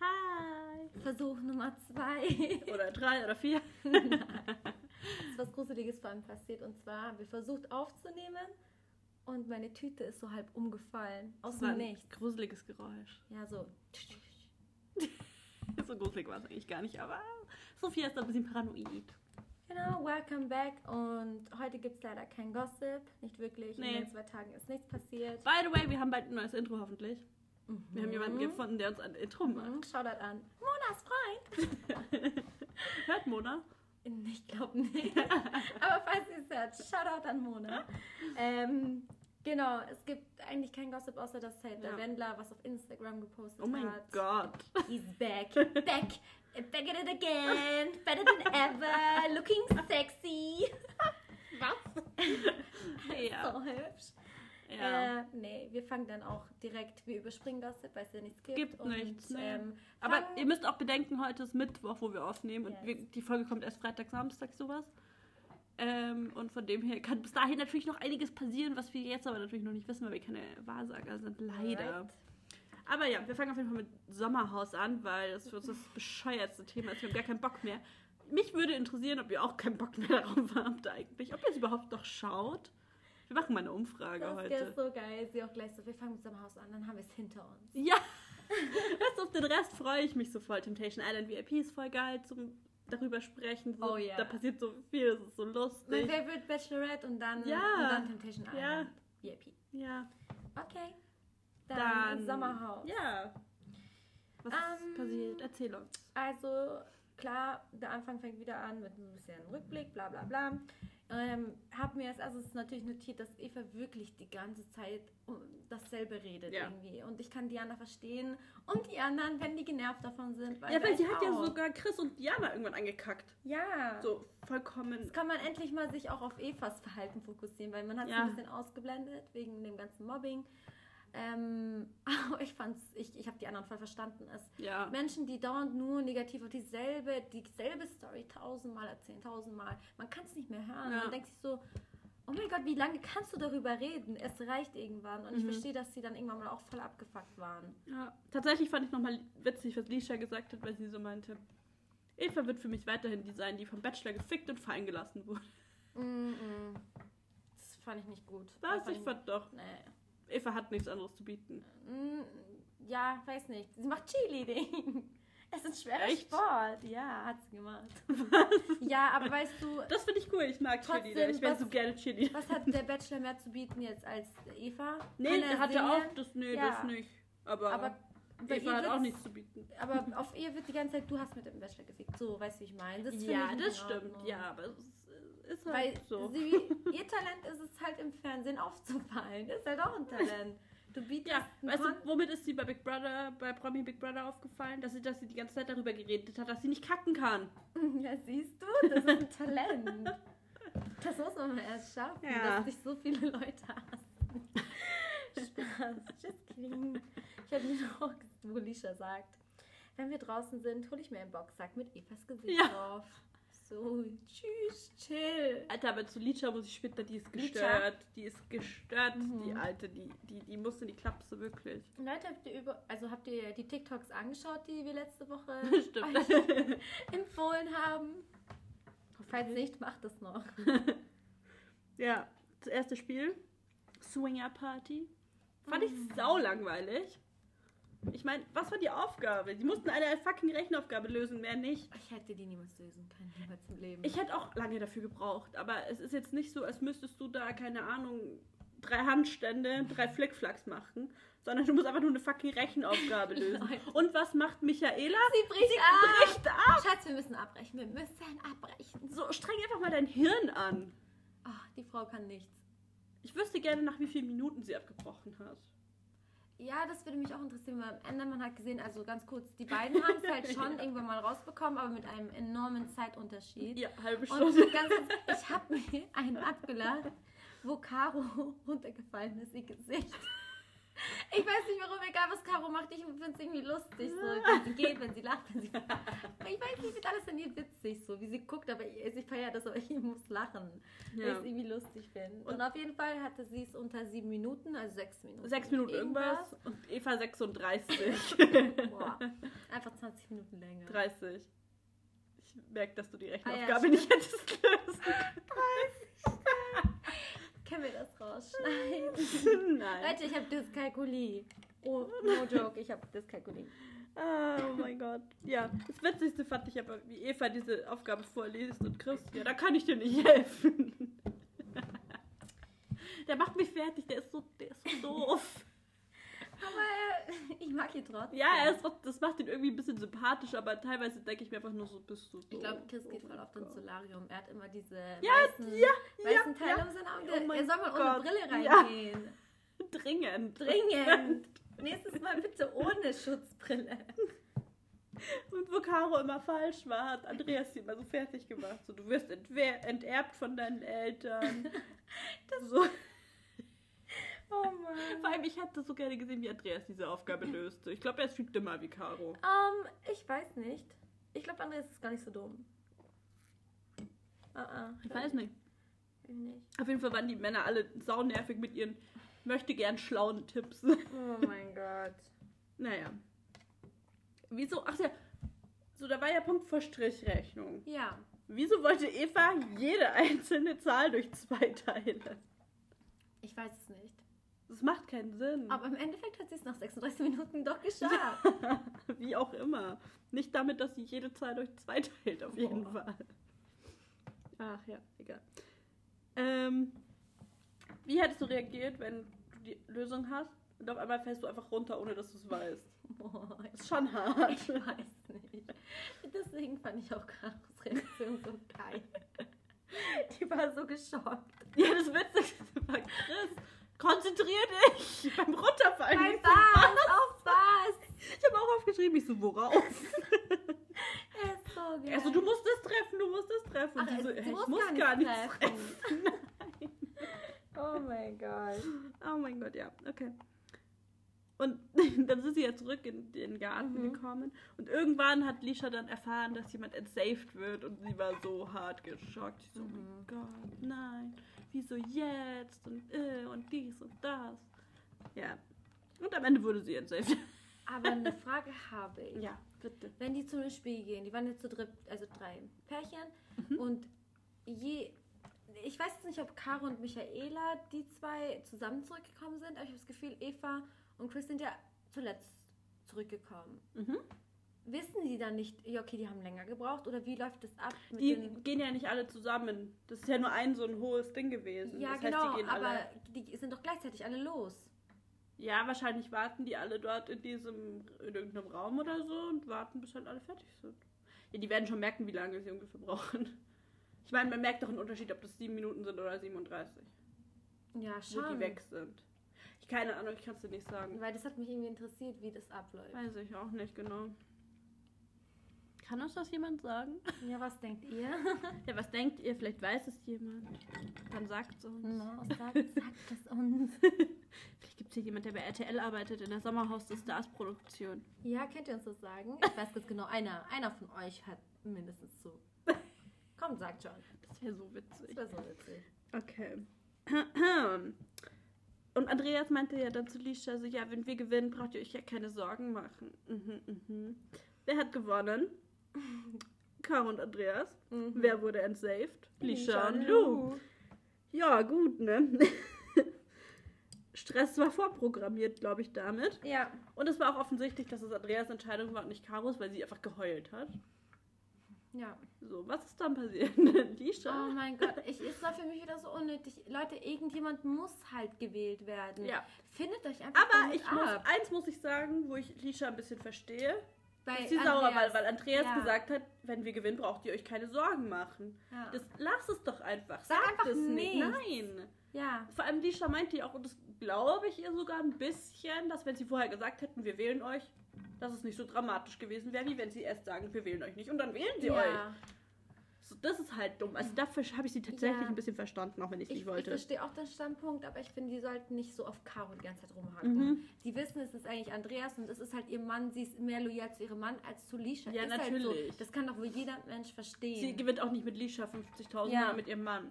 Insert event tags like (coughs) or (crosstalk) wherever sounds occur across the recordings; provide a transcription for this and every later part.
Hi. Versuch Nummer zwei. (laughs) Oder drei oder vier. (laughs) Es ist was Gruseliges vor allem passiert. Und zwar, wir versucht aufzunehmen und meine Tüte ist so halb umgefallen. Aus dem Nichts. gruseliges Geräusch. Ja, so. (laughs) So gruselig war es eigentlich gar nicht, aber Sophia ist ein bisschen paranoid. Genau, welcome back. Und heute gibt es leider kein Gossip. Nicht wirklich. Nee. In den zwei Tagen ist nichts passiert. By the way, wir haben bald ein neues Intro hoffentlich. Wir haben jemanden Mhm. gefunden, der uns ein Intro macht. Mhm, Shoutout an Monas Freund. (laughs) Hört Mona? Ich glaube nicht. (laughs) Aber falls ihr es hört, Shoutout an Mona. Ähm, genau, es gibt eigentlich kein Gossip, außer dass halt der Ja. Wendler was auf Instagram gepostet Oh mein hat. Gott. He's back. (laughs) Back. Back at it again. Better than ever. Looking sexy. (laughs) Was? (laughs) ja. So hübsch. ja. Äh, nee, wir fangen dann auch direkt, wir überspringen Gossip, weil es ja nichts gibt. Gibt nichts, nee. Ähm, Aber ihr müsst auch bedenken, heute ist Mittwoch, wo wir aufnehmen und Yes. wir, die Folge kommt erst Freitag, Samstag, sowas. Ähm, und von dem her kann bis dahin natürlich noch einiges passieren, was wir jetzt aber natürlich noch nicht wissen, weil wir keine Wahrsager sind, leider. Alright. Aber ja, wir fangen auf jeden Fall mit Sommerhaus an, weil das für uns das bescheuertste Thema ist. Wir haben gar keinen Bock mehr. Mich würde interessieren, ob ihr auch keinen Bock mehr (laughs) darauf habt eigentlich. Ob ihr es überhaupt noch schaut. Wir machen mal eine Umfrage Das heute. ist so geil. Sie auch gleich so, wir fangen mit seinem Haus an, dann haben wir es hinter uns. Ja, (laughs) du, auf den Rest freue ich mich so voll. Temptation Island VIP ist voll geil zum darüber sprechen. So, Oh ja. Da passiert so viel, das ist so Mein lustig. Favorite Bachelorette und dann, Ja. und dann Temptation Ja. Island. VIP. Ja, Okay. Dann, dann. Sommerhaus. Ja. Was Ähm, ist passiert? Erzähl uns. Also, klar, der Anfang fängt wieder an mit ein bisschen Rückblick, bla bla bla. Ähm, hab mir als erstes natürlich notiert, dass Eva wirklich die ganze Zeit um dasselbe redet Ja. irgendwie. Und ich kann Diana verstehen und die anderen, wenn die genervt davon sind. Ja, weil sie hat ja auch. sogar Chris und Diana irgendwann angekackt. Ja. So vollkommen. Jetzt kann man endlich mal sich auch auf Evas Verhalten fokussieren, weil man hat es Ja. ein bisschen ausgeblendet wegen dem ganzen Mobbing. Ähm, (laughs) aber ich fand's, ich, ich habe die anderen voll verstanden. Es Ja. Menschen, die dauernd nur negativ auf dieselbe, dieselbe Story tausendmal erzählen, tausendmal. Man kann es nicht mehr hören. Ja. Man denkt sich so, oh mein Gott, wie lange kannst du darüber reden? Es reicht irgendwann. Und ich Mhm. verstehe, dass sie dann irgendwann mal auch voll abgefuckt waren. ja. Tatsächlich fand ich nochmal witzig, was Lisha gesagt hat, weil sie so meinte. Eva wird für mich weiterhin die sein, die vom Bachelor gefickt und fallen gelassen wurde. Mm-mm. Das fand ich nicht gut. Was? Fand Ich fand doch. Nee. Eva hat nichts anderes zu bieten. Mm, Ja, weiß nicht. Sie macht Cheerleading. (laughs) Es ist schwerer Echt? Sport. Ja, hat sie gemacht. (laughs) Ja, aber weißt du, Das finde ich cool. Ich mag Trotzdem, Cheerleader. Ich wäre was- so gerne Cheerleader. was hat der Bachelor mehr zu bieten jetzt als Eva? Nee, Kann er hatte singen? auch das. Nee, Ja. das nicht. Aber, Aber Eva hat auch nichts zu bieten. Aber auf ihr wird die ganze Zeit, du hast mit dem Bachelor gefickt. So, weißt du, wie ich meine? Das ja, das stimmt. Ja, aber es ist, ist Weil halt so. sie, ihr Talent ist es halt im Fernsehen aufzufallen. Ist halt auch ein Talent. Du bietest Ja, weißt du, womit ist sie bei Big Brother, bei Promi Big Brother aufgefallen? Dass sie, dass sie die ganze Zeit darüber geredet hat, dass sie nicht kacken kann. (laughs) Ja, siehst du, das ist ein (laughs) Talent. Das muss man mal erst schaffen, Ja. dass dich so viele Leute hassen. (laughs) Spaß, just kidding. Ich habe mir noch wo Lisha sagt, wenn wir draußen sind, hole ich mir einen Boxsack mit Evas Gesicht Ja. drauf. So, tschüss, chill. Alter, aber zu Licha muss ich später, die ist Licha? gestört. Die ist gestört, Mhm. die Alte. Die, die, die musste die Klapse wirklich. Leute, habt ihr über, also habt ihr die TikToks angeschaut, die wir letzte Woche (laughs) euch (laughs) empfohlen haben? Falls nicht, macht es noch. (laughs) Ja, das erste Spiel. Swinger Party. Fand ich sau langweilig. Ich meine, was war die Aufgabe? Die mussten eine fucking Rechenaufgabe lösen, mehr nicht. Ich hätte die niemals lösen können, niemals im Leben. Ich hätte auch lange dafür gebraucht, aber es ist jetzt nicht so, als müsstest du da, keine Ahnung, drei Handstände, drei Flickflacks machen, sondern du musst einfach nur eine fucking Rechenaufgabe (laughs) lösen. Und was macht Michaela? Sie bricht ab. Bricht ab! Schatz, wir müssen abbrechen. Wir müssen abbrechen. So, streng einfach mal dein Hirn an. Ach, die Frau kann nichts. Ich wüsste gerne, nach wie vielen Minuten sie abgebrochen hat. Ja, das würde mich auch interessieren, weil am Ende man hat gesehen, also ganz kurz, die beiden haben es halt (laughs) schon Ja. irgendwann mal rausbekommen, aber mit einem enormen Zeitunterschied. Ja, halbe Und Stunde. ganz, ich habe mir (laughs) einen abgelacht, wo Caro (laughs) runtergefallen ist, ihr Gesicht. Ich weiß nicht warum, egal was Caro macht, ich finde es irgendwie lustig. So, (laughs) wenn sie geht, wenn sie lacht, wenn sie. Ich weiß nicht, ich finde alles an ihr witzig, so wie sie guckt, aber ich, ich feiere das, aber ich muss lachen. Weil ich Ja. es irgendwie lustig finde. Und, Und- auf jeden Fall hatte sie es unter sieben Minuten, also sechs Minuten. Sechs Minuten irgendwas und Eva 36. (laughs) Boah, einfach 20 Minuten länger. 30. Ich merke, dass du die Ah, Rechenaufgabe ja, nicht hättest lösen (laughs) Können wir das rausschneiden? Nein. (laughs) Leute, ich habe Dyskalkulie. Oh, no (laughs) joke, ich habe Dyskalkulie. Oh mein Gott. Ja, das Witzigste fand ich aber, wie Eva diese Aufgabe vorliest und Chris, ja, da kann ich dir nicht helfen. (laughs) Der macht mich fertig, der ist so, der ist so doof. Aber äh, ich mag ihn trotzdem. Ja, er ist, das macht ihn irgendwie ein bisschen sympathisch, aber teilweise denke ich mir einfach nur so, bist du doof. Ich glaube, Chris geht Oh voll auf den. Solarium. Er hat immer diese Ja, weißen, ja, weißen ja, Teile um seine Augen. Oh er soll mal Gott. ohne Brille reingehen. (laughs) Dringend. Dringend. Nächstes Mal bitte ohne Schutzbrille. (laughs) Und wo Caro immer falsch war, hat Andreas sie immer so fertig gemacht. So, du wirst enterbt von deinen Eltern. (laughs) so. Oh (laughs) Mann. Vor allem, ich hätte so gerne gesehen, wie Andreas diese Aufgabe (laughs) löste. Ich glaube, er ist viel dümmer wie Caro. Ähm, ich weiß nicht. Ich glaube, Andreas ist gar nicht so dumm. Ah, ah, Ich weiß nicht. nicht. Auf jeden Fall waren die Männer alle saunervig mit ihren möchte gern schlauen Tipps. Oh (laughs) mein Gott. naja. Wieso? Ach ja. So, da war ja Punkt vor Strichrechnung. Ja. Wieso wollte Eva jede einzelne Zahl durch zwei teilen? Ich weiß es nicht. Das macht keinen Sinn. Aber im Endeffekt hat sie es nach 36 Minuten doch geschafft. (laughs) Wie auch immer. Nicht damit, dass sie jede Zahl durch zwei teilt, auf jeden Boah. Fall. Ach ja, egal. Ähm, wie hättest du reagiert, wenn du die Lösung hast und auf einmal fällst du einfach runter, ohne dass du es weißt? Boah, ist schon hart. (laughs) ich weiß nicht. Deswegen fand ich auch Karos Reaktion so geil. Die war so geschockt. Ja, das Witzigste war, Chris, konzentrier dich (laughs) beim Runterfallen. Bei was? Auf was? Ich habe auch aufgeschrieben, ich so, worauf? (laughs) Er ist so geil. Er so, du musst es treffen, du musst es treffen. Ach, so, du "Hä, ich muss gar gar nichts nichts treffen." treffen. (laughs) Oh mein Gott. Oh mein Gott, ja, okay. Und (laughs) dann sind sie ja zurück in den Garten Mhm. gekommen. Und irgendwann hat Lisha dann erfahren, dass jemand entsaved wird. Und sie war so hart geschockt. Sie so, oh mein Mhm. Gott, nein. Wieso jetzt? Und, äh, und dies und das. Ja. Und am Ende wurde sie entsaved. (laughs) Aber eine Frage habe ich. ja, bitte. Wenn die zu einem Spiel gehen, die waren jetzt zu dritt, also drei Pärchen Mhm. und je. Ich weiß jetzt nicht, ob Caro und Michaela, die zwei, zusammen zurückgekommen sind, aber ich habe das Gefühl, Eva und Chris sind ja zuletzt zurückgekommen. Mhm. Wissen die dann nicht, ja, okay, die haben länger gebraucht oder wie läuft das ab? Die gehen ja nicht alle zusammen. Das ist ja nur ein so ein hohes Ding gewesen. ja, das genau, heißt, die gehen aber alle. die sind doch gleichzeitig alle los. Ja, wahrscheinlich warten die alle dort in diesem, in irgendeinem Raum oder so und warten, bis halt alle fertig sind. Ja, die werden schon merken, wie lange sie ungefähr brauchen. Ich meine, man merkt doch einen Unterschied, ob das sieben Minuten sind oder 37, Ja, wo schon. die weg sind. Keine Ahnung, ich kann es dir nicht sagen. Weil das hat mich irgendwie interessiert, wie das abläuft. Weiß ich auch nicht genau. Kann uns das jemand sagen? Ja, was denkt ihr? (laughs) Ja, was denkt ihr? Vielleicht weiß es jemand. Dann sagt es uns. No, (laughs) sagt, sagt es uns. Vielleicht gibt es hier jemand, der bei RTL arbeitet, in der Sommerhaus des Stars Produktion. Ja, könnt ihr uns das sagen? Ich weiß ganz genau, einer, einer von euch hat mindestens so. Kommt, sagt schon. Das wäre so witzig. Das wäre so witzig. Okay. (clears throat) (clears throat) Und Andreas meinte ja dann zu Lisha so, ja, wenn wir gewinnen, braucht ihr euch ja keine Sorgen machen. Mhm, mhm. Wer hat gewonnen? (laughs) Caro und Andreas. Mhm. Wer wurde entsaved? Lisha und Lou. Ja, gut, ne? (laughs) Stress war vorprogrammiert, glaube ich, damit. Ja. Und es war auch offensichtlich, dass es Andreas Entscheidung war und nicht Caros, weil sie einfach geheult hat. Ja. So, was ist dann passiert? (laughs) Lisha? Oh mein Gott, ich, es war für mich wieder so unnötig. Leute, irgendjemand muss halt gewählt werden. Ja. Findet euch einfach Aber ich muss, ab. eins muss ich sagen, wo ich Lisha ein bisschen verstehe. Bei ist sie sauer, weil, Andreas. weil Andreas Ja. gesagt hat, wenn wir gewinnen, braucht ihr euch keine Sorgen machen. Ja. Das, lass es doch einfach. Sag Sag einfach es nicht. nichts. Nein. ja. Vor allem Lisha meinte ja auch, und das glaube ich ihr sogar ein bisschen, dass wenn sie vorher gesagt hätten, wir wählen euch, dass es nicht so dramatisch gewesen wäre, wie wenn sie erst sagen, wir wählen euch nicht und dann wählen sie euch. ja. So, das ist halt dumm. Also dafür habe ich sie tatsächlich Ja. ein bisschen verstanden, auch wenn ich es Ich, nicht ich wollte. verstehe auch den Standpunkt, aber ich finde, die sollten nicht so auf Caro die ganze Zeit rumhacken. Mhm. Sie wissen, es ist eigentlich Andreas und es ist halt ihr Mann. Sie ist mehr loyal zu ihrem Mann als zu Lisha. Ja, ist Halt natürlich. so. Das kann doch wohl jeder Mensch verstehen. Sie gewinnt auch nicht mit Lisha 50.000, Ja. sondern mit ihrem Mann.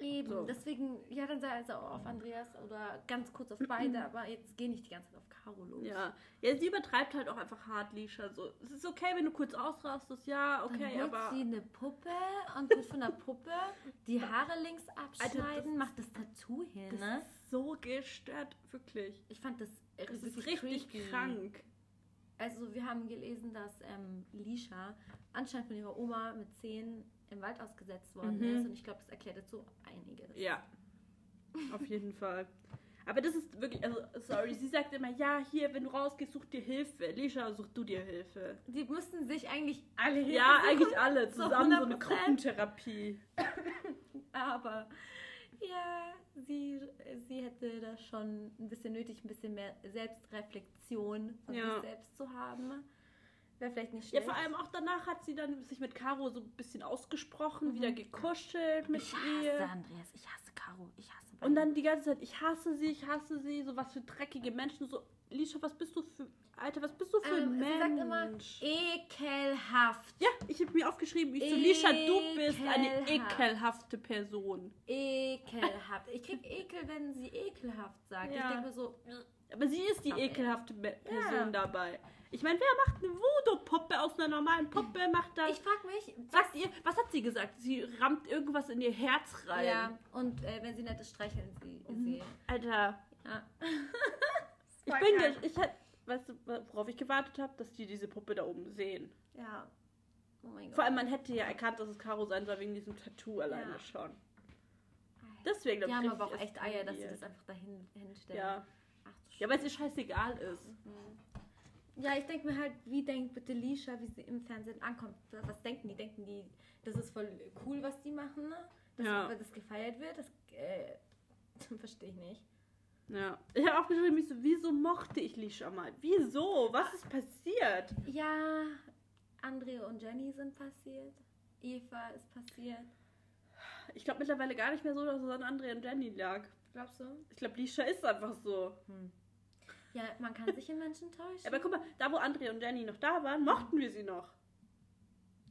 Eben, So. deswegen, ja, dann sei also auf Andreas oder ganz kurz auf beide, (clears throat) aber jetzt geh nicht die ganze Zeit auf Caro los. Ja. ja, sie übertreibt halt auch einfach hart, Lisha. So, es ist okay, wenn du kurz ausrastest, ja, Dann okay, holt aber. sie eine Puppe und tut von der Puppe die (laughs) Haare links abschneiden, Alter, das- macht das Tattoo hin, Das ne? ist so gestört, wirklich. Ich fand das, Das ist richtig creepy. krank. Also wir haben gelesen, dass ähm, Lisha anscheinend von ihrer Oma mit 10 im Wald ausgesetzt worden Mhm. ist und ich glaube, das erklärt jetzt so einiges. Ja, auf jeden Fall. Aber das ist wirklich, also, sorry, sie sagt immer, ja, hier, wenn du rausgehst, such dir Hilfe. Lisha, such du dir Hilfe. Die müssten sich eigentlich alle Hilfe Ja, suchen, eigentlich alle so zusammen, so eine 100%. Gruppentherapie. (laughs) Aber ja, sie, sie hätte das schon ein bisschen nötig, ein bisschen mehr Selbstreflexion von Ja. sich selbst zu haben. Wäre vielleicht nicht Ja, schlecht. vor allem auch danach hat sie dann sich mit Caro so ein bisschen ausgesprochen, Mhm. wieder gekuschelt mit ich ihr. hasse Andreas, ich hasse Caro, ich hasse Und dann die ganze Zeit, ich hasse sie, ich hasse sie, so was für dreckige Menschen. So, Lisha, was bist du für, Alter, was bist du für ähm, ein sie Mensch? sagt immer ekelhaft. ja, ich habe mir aufgeschrieben, ich so, Lisha, du bist eine Ekelhaft. ekelhafte Person. Ekelhaft. Ich krieg Ekel, wenn sie ekelhaft sagt. Ja. Ich denke mir so, Aber sie ist die ekelhafte Person Ja. dabei. Ich meine, wer macht eine Voodoo-Puppe aus einer normalen Puppe? Macht das. ich frag mich, Sagt ihr, was hat sie gesagt? Sie rammt irgendwas in ihr Herz rein. ja, und äh, wenn sie nett ist, streicheln sie sie. Alter, Ja. (laughs) ich bin, krank. ge- ich hätte, weißt du, worauf ich gewartet habe, dass die diese Puppe da oben sehen. ja. Oh mein Gott. Vor allem, man hätte ja erkannt, dass es Caro sein soll, wegen diesem Tattoo alleine Ja. schon. Deswegen, die glaub haben ich, aber auch echt Eier, dass sie das einfach dahin hinstellen. Ja. Ach, Ja, weil es ihr scheißegal ist. Ja, ich denke mir halt, wie denkt bitte Lisha, wie sie im Fernsehen ankommt? Was denken die? Denken die, das ist voll cool, was die machen, ne? Dass Ja. das gefeiert wird? Das äh, (laughs) verstehe ich nicht. Ja. Ich habe auch geschrieben, ich so, wieso mochte ich Lisha mal? Wieso? Was ist passiert? Ja, Andre und Jenny sind passiert. Eva ist passiert. Ich glaube mittlerweile gar nicht mehr so, dass es an Andre und Jenny lag. Glaubst du? Ich glaube, Lisha ist einfach so. Ja, man kann sich in Menschen täuschen. Aber guck mal, da wo Andre und Jenny noch da waren, mochten wir sie noch.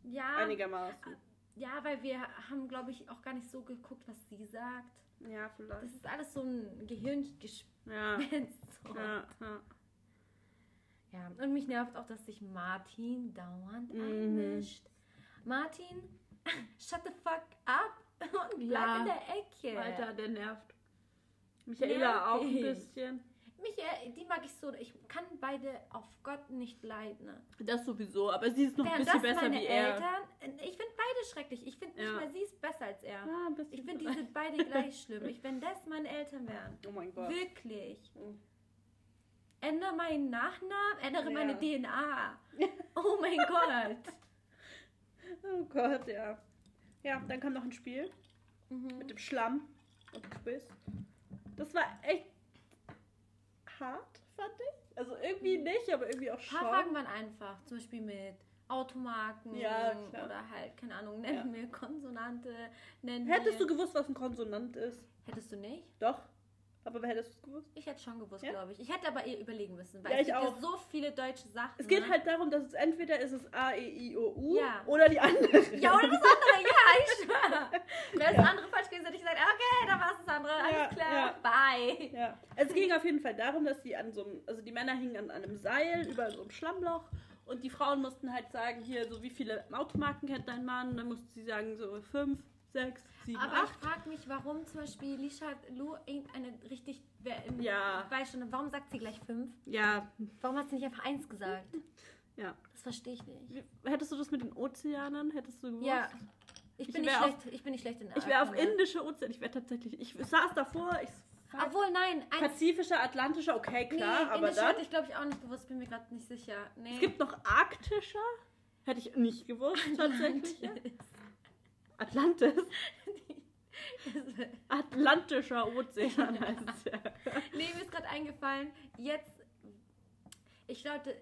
ja, Einigermaßen. ja, weil wir haben, glaube ich, auch gar nicht so geguckt, was sie sagt. Ja, Das vielleicht. ist alles so ein Gehirngespenst. Ja. Ja, ja. Ja, und mich nervt auch, dass sich Martin dauernd Mhm. einmischt. Martin, (laughs) shut the fuck up und bleib Ja. in der Ecke. Alter, der nervt. Michaela auch ein bisschen. Michael, die mag ich so. Ich kann beide auf Gott nicht leiden. Das sowieso, aber sie ist noch ein Wären bisschen besser wie er. Eltern? Ich finde beide schrecklich. Ich finde nicht Ja. mal sie ist besser als er. Ein bisschen Ich finde, die sind beide gleich schlimm. Ich, wenn das meine Eltern wären. Oh mein Gott. Wirklich. Mhm. Ändere meinen Nachnamen, ändere Ja. meine DNA. (laughs) Oh mein Gott. Oh Gott, ja. Ja, dann kam noch ein Spiel Mhm. mit dem Schlamm und Quiz. Das war echt hart, fand ich. Also irgendwie nicht, aber irgendwie auch Ein schon. paar Fragen waren einfach. Zum Beispiel mit Automarken Ja, oder halt, keine Ahnung, nennen wir Konsonante. Nennen Hättest du wir... gewusst, was ein Konsonant ist? Hättest du nicht? Doch. Aber hättest du es gewusst? Ich hätte schon gewusst, Ja? glaube ich. Ich hätte aber eher überlegen müssen, weil Ja, es ich gibt auch. ja so viele deutsche Sachen. Es geht ne? halt darum, dass es entweder ist es A, E, I, O, U Ja. oder die andere. Ja, oder das andere, ja, ich schwöre. (laughs) Wäre das andere falsch gewesen, hätte ich gesagt, okay, dann war es das andere, alles klar, bye. Ja. Es ging auf jeden Fall darum, dass die an so einem, also die Männer hingen an einem Seil über so einem Schlammloch und die Frauen mussten halt sagen, hier, so wie viele Automarken kennt dein Mann? Dann mussten sie sagen, so fünf, sechs, sieben, Aber ich acht. frage mich, warum zum Beispiel Lisha Lu irgendeine richtig, Ja. weiß schon, warum sagt sie gleich fünf? Ja, Warum hat sie nicht einfach eins gesagt? ja. Das verstehe ich nicht. Wie- Hättest du das mit den Ozeanen? Hättest du gewusst? Ja, ich Ich bin, nicht schlecht, ich bin nicht schlecht in Ich wäre auf indische Ozean. Ich wäre tatsächlich. Ich saß davor. Ich Obwohl, nein. Pazifischer, Atlantischer, okay, klar. nee, aber dann. hatte ich glaube ich auch nicht gewusst, bin mir gerade nicht sicher. Nee. Es gibt noch arktischer. Hätte ich nicht gewusst, (laughs) tatsächlich. Ja. Atlantis. (laughs) Atlantischer Ozean heißt es ja. nee, mir ist gerade eingefallen, jetzt, ich glaube,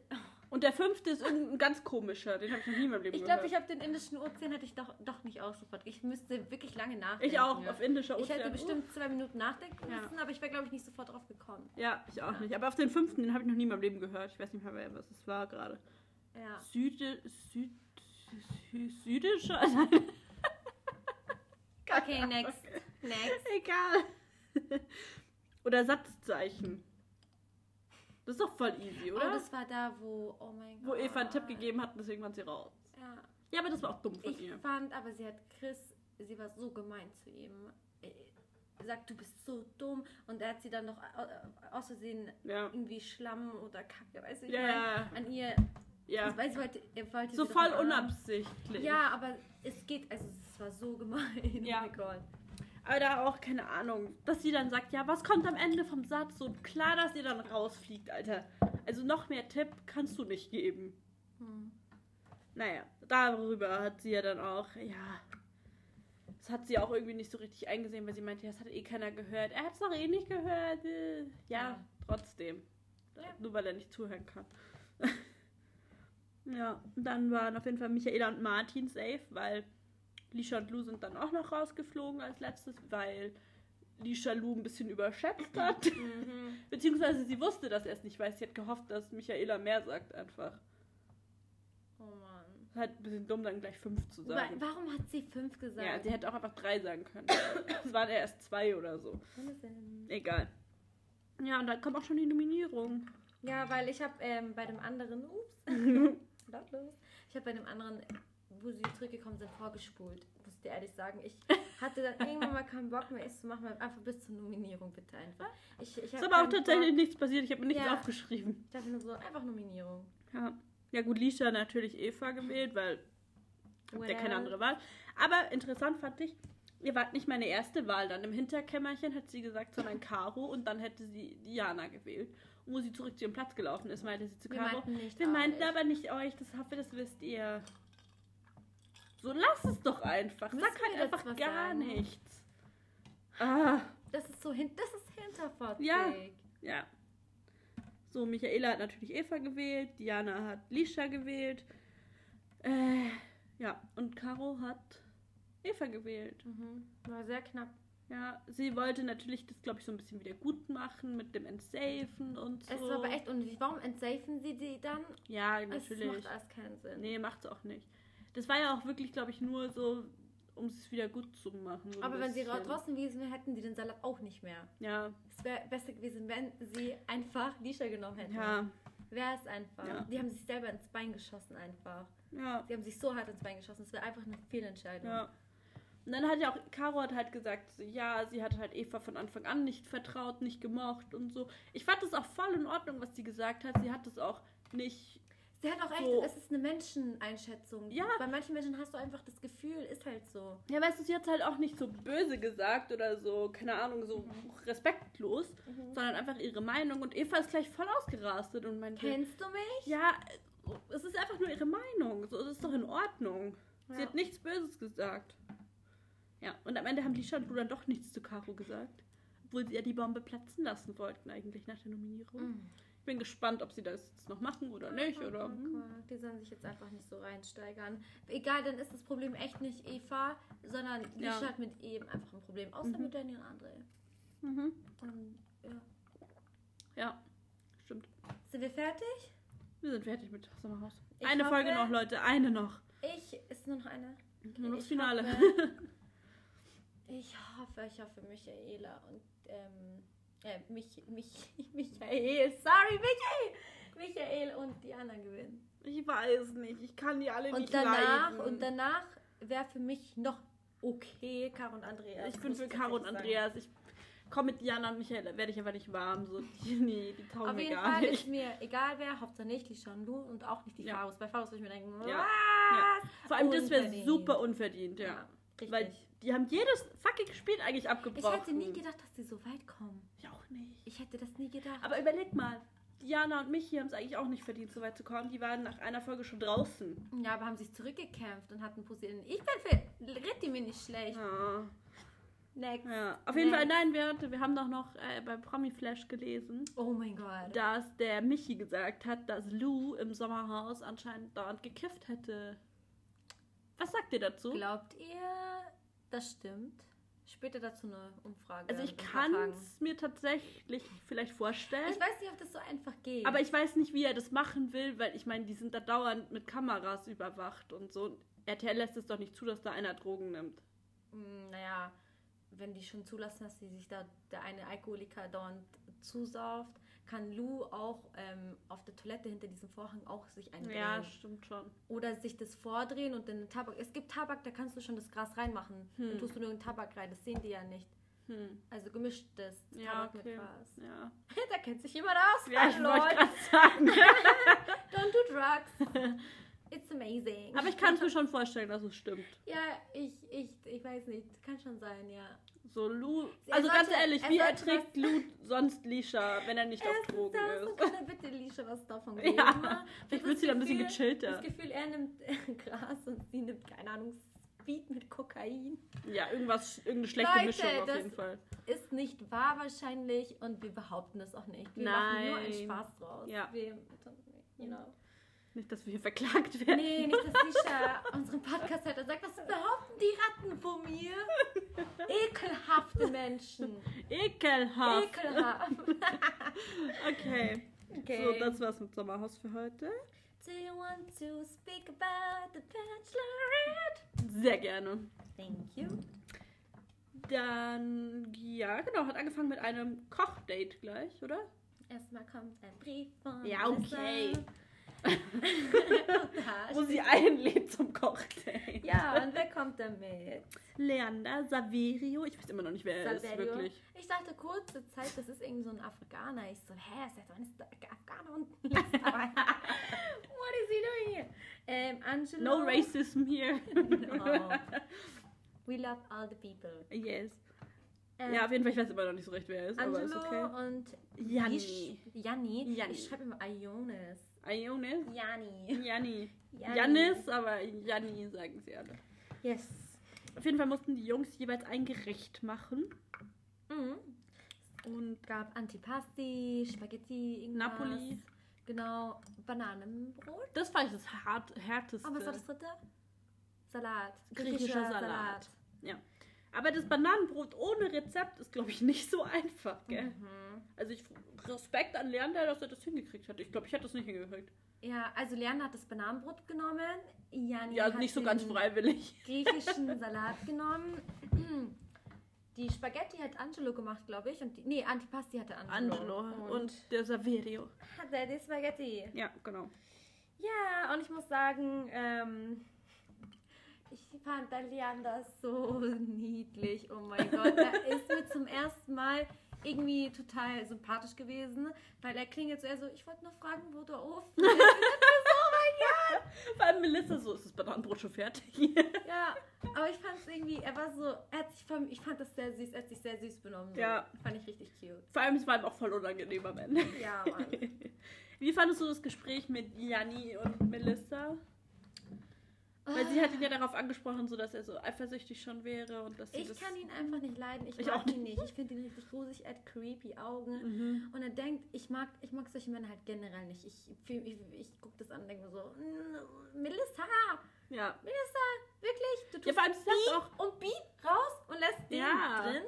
Und der fünfte ist irgendein ganz komischer. Den habe ich noch nie in meinem Leben Ich glaube, ich habe den indischen Ozean hätte ich doch, doch nicht sofort. Ich müsste wirklich lange nachdenken. Ich auch, ja. auf indischer Ich hätte Ozean. bestimmt zwei Minuten nachdenken Ja. müssen, aber ich wäre, glaube ich, nicht sofort drauf gekommen. Ja, ich auch nicht. Aber auf den fünften, den habe ich noch nie in meinem Leben gehört. Ich weiß nicht mehr, wer- was es war gerade. Ja. Süde, Süd, Sü, südischer? (laughs) Okay, next. Next. Egal. (laughs) Oder Satzzeichen. Das ist doch voll easy, Oh, oder? das war da, wo, oh mein Wo Gott. Eva einen Tipp gegeben hat deswegen waren sie raus. Ja. Ja, aber das war auch dumm von Ich ihr. fand, aber sie hat Chris, sie war so gemein zu ihm. Äh, Sagt, du bist so dumm. Und er hat sie dann noch au- aus Versehen Ja. irgendwie Schlamm oder Kacke, weißt du, ich Ja, mein, ja, an ihr, ja. weil sie wollte, er wollte So voll unabsichtlich. Ja, aber es geht, also es war so gemein. Ja. Oh mein Gott. Aber da auch keine Ahnung, dass sie dann sagt, ja, was kommt am Ende vom Satz? So klar, dass ihr dann rausfliegt, Alter. Also noch mehr Tipp kannst du nicht geben. Hm. Naja, darüber hat sie ja dann auch, ja. Das hat sie auch irgendwie nicht so richtig eingesehen, weil sie meinte, ja, das hat eh keiner gehört. Er hat es doch eh nicht gehört. äh. Ja, Ja. trotzdem. Ja. Nur weil er nicht zuhören kann. (laughs) ja, und dann waren auf jeden Fall Michaela und Martin safe, weil Lisha und Lou sind dann auch noch rausgeflogen als letztes, weil Lisha Lou ein bisschen überschätzt (laughs) hat. Mhm. Beziehungsweise sie wusste, dass er es nicht weiß. Sie hat gehofft, dass Michaela mehr sagt einfach. Oh Mann. Halt ein bisschen dumm, dann gleich fünf zu sagen. Warum hat sie fünf gesagt? Ja, sie hätte auch einfach drei sagen können. (coughs) Es waren ja erst zwei oder so. Egal. Ja, und dann kommt auch schon die Nominierung. Ja, weil ich habe ähm, bei dem anderen, ups, (laughs) lautlos, ich habe bei dem anderen, wo sie zurückgekommen sind, vorgespult, muss ich dir ehrlich sagen. Ich hatte dann irgendwann mal keinen Bock mehr, es zu machen, einfach bis zur Nominierung bitte einfach. Ich, ich Ist aber auch tatsächlich Bock. nichts passiert. Ich habe mir nichts Ja. aufgeschrieben. Ich dachte nur so, einfach Nominierung. Ja. Ja gut, Lisha natürlich Eva gewählt, weil der keine Well. andere Wahl. Aber interessant fand ich, ihr wart nicht meine erste Wahl. Dann im Hinterkämmerchen hat sie gesagt, sondern Caro und dann hätte sie Diana gewählt. Wo sie zurück zu ihrem Platz gelaufen ist, meinte sie zu Wir Caro. meinten nicht Wir meinten aber nicht euch, das hoffe, das wisst ihr. So lass es doch einfach. Müssen Sag halt wir einfach gar sagen? nichts. Ah, Das ist so hin, das ist hinterfotzig. Ja. ja. So, Michaela hat natürlich Eva gewählt, Diana hat Lisha gewählt. Äh, ja, und Caro hat Eva gewählt. Mhm. War sehr knapp. Ja, sie wollte natürlich das, glaube ich, so ein bisschen wieder gut machen mit dem Entsafen und so. Es war aber echt unnötig. Warum entsafen sie die dann? Ja, natürlich. macht alles keinen Sinn. Nee, macht's auch nicht. Das war ja auch wirklich, glaube ich, nur so, um es wieder gut zu machen. So aber wenn sie draußen gewesen wären, hätten die den Salat auch nicht mehr. Ja, Es wäre besser gewesen, wenn sie einfach Lisha genommen hätten. ja, Wäre es einfach. Ja. Die haben sich selber ins Bein geschossen einfach. ja, Die haben sich so hart ins Bein geschossen. Es wäre einfach eine Fehlentscheidung. ja. Und dann hat ja auch, Caro hat halt gesagt, ja, sie hat halt Eva von Anfang an nicht vertraut, nicht gemocht und so. Ich fand das auch voll in Ordnung, was sie gesagt hat. Sie hat das auch nicht, Sie hat auch recht, So. es ist eine Menscheneinschätzung. Ja. Bei manchen Menschen hast du einfach das Gefühl, ist halt so. ja, weißt du, sie hat halt auch nicht so böse gesagt oder so, keine Ahnung, so respektlos, sondern einfach ihre Meinung. Und Eva ist gleich voll ausgerastet und meinte, Kennst du mich? Ja, es ist einfach nur ihre Meinung. So, es ist doch in Ordnung. Sie Ja. hat nichts Böses gesagt. Ja, und am Ende haben Lisha und Lou dann doch nichts zu Caro gesagt. Obwohl sie ja die Bombe platzen lassen wollten, eigentlich nach der Nominierung. Mhm. Ich bin gespannt, ob sie das jetzt noch machen oder nicht. Oder, Oh hm. Die sollen sich jetzt einfach nicht so reinsteigern. Egal, dann ist das Problem echt nicht Eva, sondern Lisha Ja. hat mit ihm einfach ein Problem. Außer Mhm. mit Danny und André. Mhm. Und, ja. Ja, stimmt. Sind wir fertig? Wir sind fertig mit Sommerhaus. Ich eine hoffe- Folge noch, Leute. Eine noch. Ich, ist nur noch eine? Nur noch das Finale. Hoffe, (laughs) ich hoffe, ich hoffe, Michaela und, ähm, äh, mich, mich, (laughs) Michael, sorry, Michael! Michael und Diana gewinnen. Ich weiß nicht. Ich kann die alle Und nicht danach, leiden. und danach wäre für mich noch okay, Caro und Andreas. Ich bin für Caro und Andreas. Ich komme mit Diana und Michael, werde ich aber nicht warm. So, die, (laughs) nee, die taugen Auf jeden gar Fall nicht. ist mir egal wer, Hauptsache nicht die Lu und auch nicht die Ja. Bei Faros würde ich mir denken, Ja. was? Vor allem, das wäre Unverdient. super unverdient, ja. richtig. Weil die haben jedes fucking Spiel eigentlich ich abgebrochen. hätte nie gedacht, dass die so weit kommen. Ich auch nicht. Ich hätte das nie gedacht. Aber überleg mal, Diana und Michi haben es eigentlich auch nicht verdient, so weit zu kommen. Die waren nach einer Folge schon draußen. ja, aber haben sich zurückgekämpft und hatten posieren. Ich bin für Ritti mir nicht schlecht. Ja. Next. Ja, auf jeden Fall, Next. nein, wir, wir haben doch noch äh, bei Promi Flash gelesen, Oh mein Gott. dass der Michi gesagt hat, dass Lou im Sommerhaus anscheinend dauernd gekifft hätte. Was sagt ihr dazu? Glaubt ihr, das stimmt? Später dazu eine Umfrage. also ich kann es mir tatsächlich vielleicht vorstellen. Ich weiß nicht, ob das so einfach geht. Aber ich weiß nicht, wie er das machen will, weil ich meine, die sind da dauernd mit Kameras überwacht und so. RTL lässt es doch nicht zu, dass da einer Drogen nimmt. Mm, naja, wenn die schon zulassen, dass sie sich da der eine Alkoholiker dauernd zusauft, kann Lou auch ähm, auf der Toilette hinter diesem Vorhang auch sich eindrehen. Ja, stimmt schon. Oder sich das vordrehen und dann den Tabak. Es gibt Tabak, da kannst du schon das Gras reinmachen. Hm. Dann tust du nur den Tabak rein. Das sehen die ja nicht. Hm. Also gemischtes Ja, Tabak okay. mit Gras. Ja, (laughs) da kennt sich jemand aus. ja ich wollte Leute. gerade sagen. (laughs) Don't do drugs. It's amazing. Aber ich kann es mir schon vorstellen, dass es stimmt. Ja, ich, ich, ich weiß nicht. Kann schon sein, ja. So, Lou. Er Also ganz sollte- ehrlich, er wie erträgt Lou sonst Lisha, wenn er nicht auf Erstens Drogen das, ist? kann er bitte Lisha was davon geben? Ja, hab vielleicht das wird sie da ein bisschen gechillter. Das Gefühl, er nimmt (laughs) Gras und sie nimmt, keine Ahnung, Speed mit Kokain. Ja, irgendwas, irgendeine schlechte Leute, Mischung auf das- jeden Fall. Ist nicht wahr wahrscheinlich und wir behaupten es auch nicht. Wir machen nur einen Nein. Spaß draus. Ja. Wir, you know. Nicht, dass wir hier verklagt werden. Nee, nicht, dass Lisha unseren Podcast hört und sagt, was behaupten die Ratten von mir? Ekelhafte Menschen. Ekelhaft. Ekelhaft. (laughs) Okay. Okay. So, das war's mit Sommerhaus für heute. Do you want to speak about the Bachelorette? Sehr gerne. Thank you. Dann, ja, genau, hat angefangen mit einem Kochdate gleich, oder? Erstmal kommt ein Brief von Ja, okay. Melissa. Da (laughs) Wo sie einlädt zum Kochdate. Ja, und wer kommt damit? Leander Saverio, ich weiß immer noch nicht, wer er ist, wirklich. Ich dachte kurze Zeit, das ist irgend so ein Afrikaner. Ich so, hä, ist das ist der Afghaner unten? (laughs) What is he doing here? Ähm, Angelo. No racism here. No. (laughs) We love all the people. yes. Ähm, Ja, auf jeden Fall, ich weiß immer noch nicht so recht, wer er ist, aber ist Angelo okay. und Janni. Janni. Ich schreibe immer Ionis. Ionis? Janni. Janni. Janni. Janis, aber Janni sagen sie alle. Yes. Auf jeden Fall mussten die Jungs jeweils ein Gericht machen. Mhm. Und gab Antipasti, Spaghetti, irgendwas. Napoli. Genau, Bananenbrot. das war das hart, härteste. Oh, was war das dritte? Salat. Griechischer Salat. Aber das Bananenbrot ohne Rezept ist, glaube ich, nicht so einfach, gell? Mhm. Also ich Respekt an Leander, dass er das hingekriegt hat. Ich glaube, ich hätte das nicht hingekriegt. Ja, also Leander hat das Bananenbrot genommen. Jani Ja, hat nicht so ganz freiwillig. (laughs) griechischen Salat genommen. Die Spaghetti hat Angelo gemacht, glaube ich. Und die, nee, Antipasti hatte Angelo. Angelo und, der Saverio. hat er die Spaghetti. Ja, genau. Ja, und ich muss sagen, ähm, ich fand Leander so niedlich. Oh mein Gott, er (laughs) ist mir zum ersten Mal irgendwie total sympathisch gewesen, weil er klingelt so, er so, ich wollte nur fragen, wo der Ofen ist. oh mein Vor allem Melissa so, ist das Bananenbrot schon fertig? (laughs) Ja, aber ich fand es irgendwie, er war so, er hat sich, ich fand das sehr süß, er hat sich sehr süß benommen. So. Ja. Fand ich richtig cute. Vor allem, es war ihm auch voll unangenehm am Ende. Ja, Mann. (laughs) Wie fandest du das Gespräch mit Janni und Melissa? Weil sie hat ihn ja darauf angesprochen, so dass er so eifersüchtig schon wäre und dass sie Ich das kann ihn einfach nicht leiden. Ich, Ich mag auch ihn nicht. Ich finde ihn richtig gruselig. Er hat creepy Augen. Mhm. Und er denkt, ich mag, ich mag solche Männer halt generell nicht. Ich, fühl- ich, ich gucke das an und denke mir so, "Mm, Melissa, Ja. Melissa, wirklich? Du Ja, tust vor allem, sie sagt auch, und Beep raus und lässt den Ja. drin?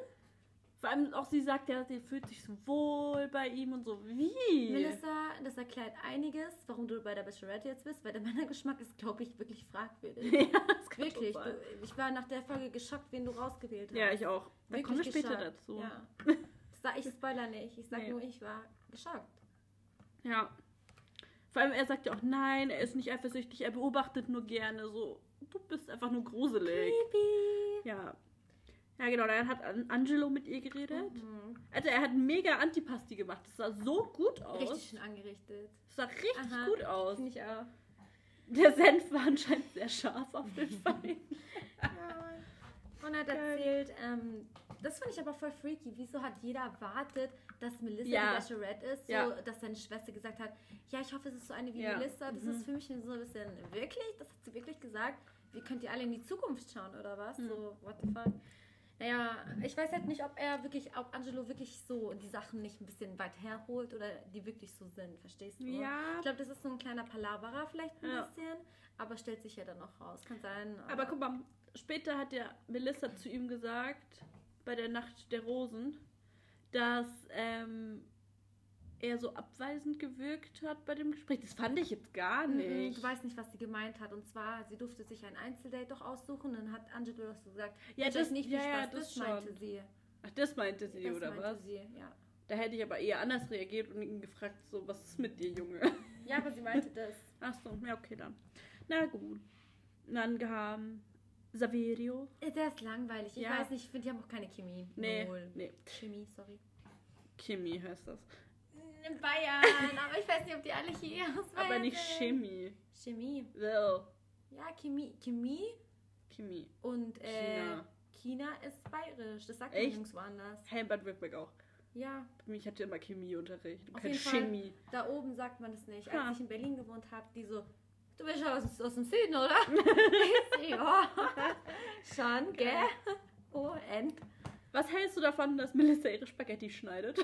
Vor allem auch sie sagt ja, sie fühlt sich so wohl bei ihm und so. Wie? Melissa, das erklärt einiges, warum du bei der Bachelorette jetzt bist, weil der (laughs) Männergeschmack ist, glaube ich, wirklich fragwürdig. (laughs) ja, das kann Wirklich. Du, ich war nach der Folge geschockt, wen du rausgewählt hast. Ja, ich auch. Da kommen wir später geschockt. dazu. Ja. (laughs) Das sag, ich spoiler nicht. Ich sag Nee. nur, ich war geschockt. Ja. Vor allem, er sagt ja auch, nein, er ist nicht eifersüchtig, er beobachtet nur gerne. So, du bist einfach nur gruselig. Creepy. Ja. Ja, genau, dann hat An- Angelo mit ihr geredet. Mhm. Also, er hat mega Antipasti gemacht. Das sah so gut aus. Richtig schön angerichtet. Das sah richtig Aha. gut aus. Finde ich auch. Der Senf war anscheinend sehr scharf auf den (laughs) Bein. Und er hat Geil. erzählt, ähm, das fand ich aber voll freaky. Wieso hat jeder erwartet, dass Melissa Ja. die Bachelorette ist? So, Ja. dass seine Schwester gesagt hat, ja, ich hoffe, es ist so eine wie Ja. Melissa. Das Mhm. ist für mich so ein bisschen, wirklich? Das hat sie wirklich gesagt? Wie könnt ihr alle in die Zukunft schauen, oder was? Mhm. So, what the fuck? Naja, ich weiß halt nicht, ob er wirklich, ob Angelo wirklich so die Sachen nicht ein bisschen weit herholt oder die wirklich so sind, verstehst du? Ja. Ich glaube, das ist so ein kleiner Palaverer vielleicht ein Ja. bisschen, aber stellt sich ja dann noch raus. Kann sein. Aber guck mal, später hat ja Melissa zu ihm gesagt, bei der Nacht der Rosen, dass ähm, er so abweisend gewirkt hat bei dem Gespräch. Das fand ich jetzt gar Mhm, nicht. Du weißt nicht, was sie gemeint hat. Und zwar, sie durfte sich ein Einzeldate doch aussuchen. Dann hat Angelo das so gesagt. Ja, "Ich das- weiß nicht, wie ja, ja, Spaß. das das meinte sie. Ach, das meinte sie, Das oder meinte was? sie, ja. Da hätte ich aber eher anders reagiert und ihn gefragt, so, was ist mit dir, Junge? Ja, aber sie meinte das. (laughs) Ach so, ja, okay dann. Na gut. Dann kam Saverio. Äh, Der ist langweilig. Ich Ja. weiß nicht, ich finde, die haben auch keine Chemie. Nee, Null. nee. Chemie, sorry. Kimi heißt das. In Bayern, aber ich weiß nicht, ob die alle hier aus Bayern Aber nicht. Chemie. Chemie. Well, Ja, Chemie. Chemie Chemie. und äh, China. China ist bayerisch. Das sagt Echt? nirgendwo anders. Hey, Bad Württemberg auch. Ja, Ich hatte immer Chemieunterricht. Auf jeden Fall. Chemie. da oben sagt man das nicht. Ha. Als ich in Berlin gewohnt habe, die so, du bist ja aus, aus dem Süden, oder? (laughs) So, ja, schon, gell? Oh, end. Was hältst du davon, dass Melissa ihre Spaghetti schneidet?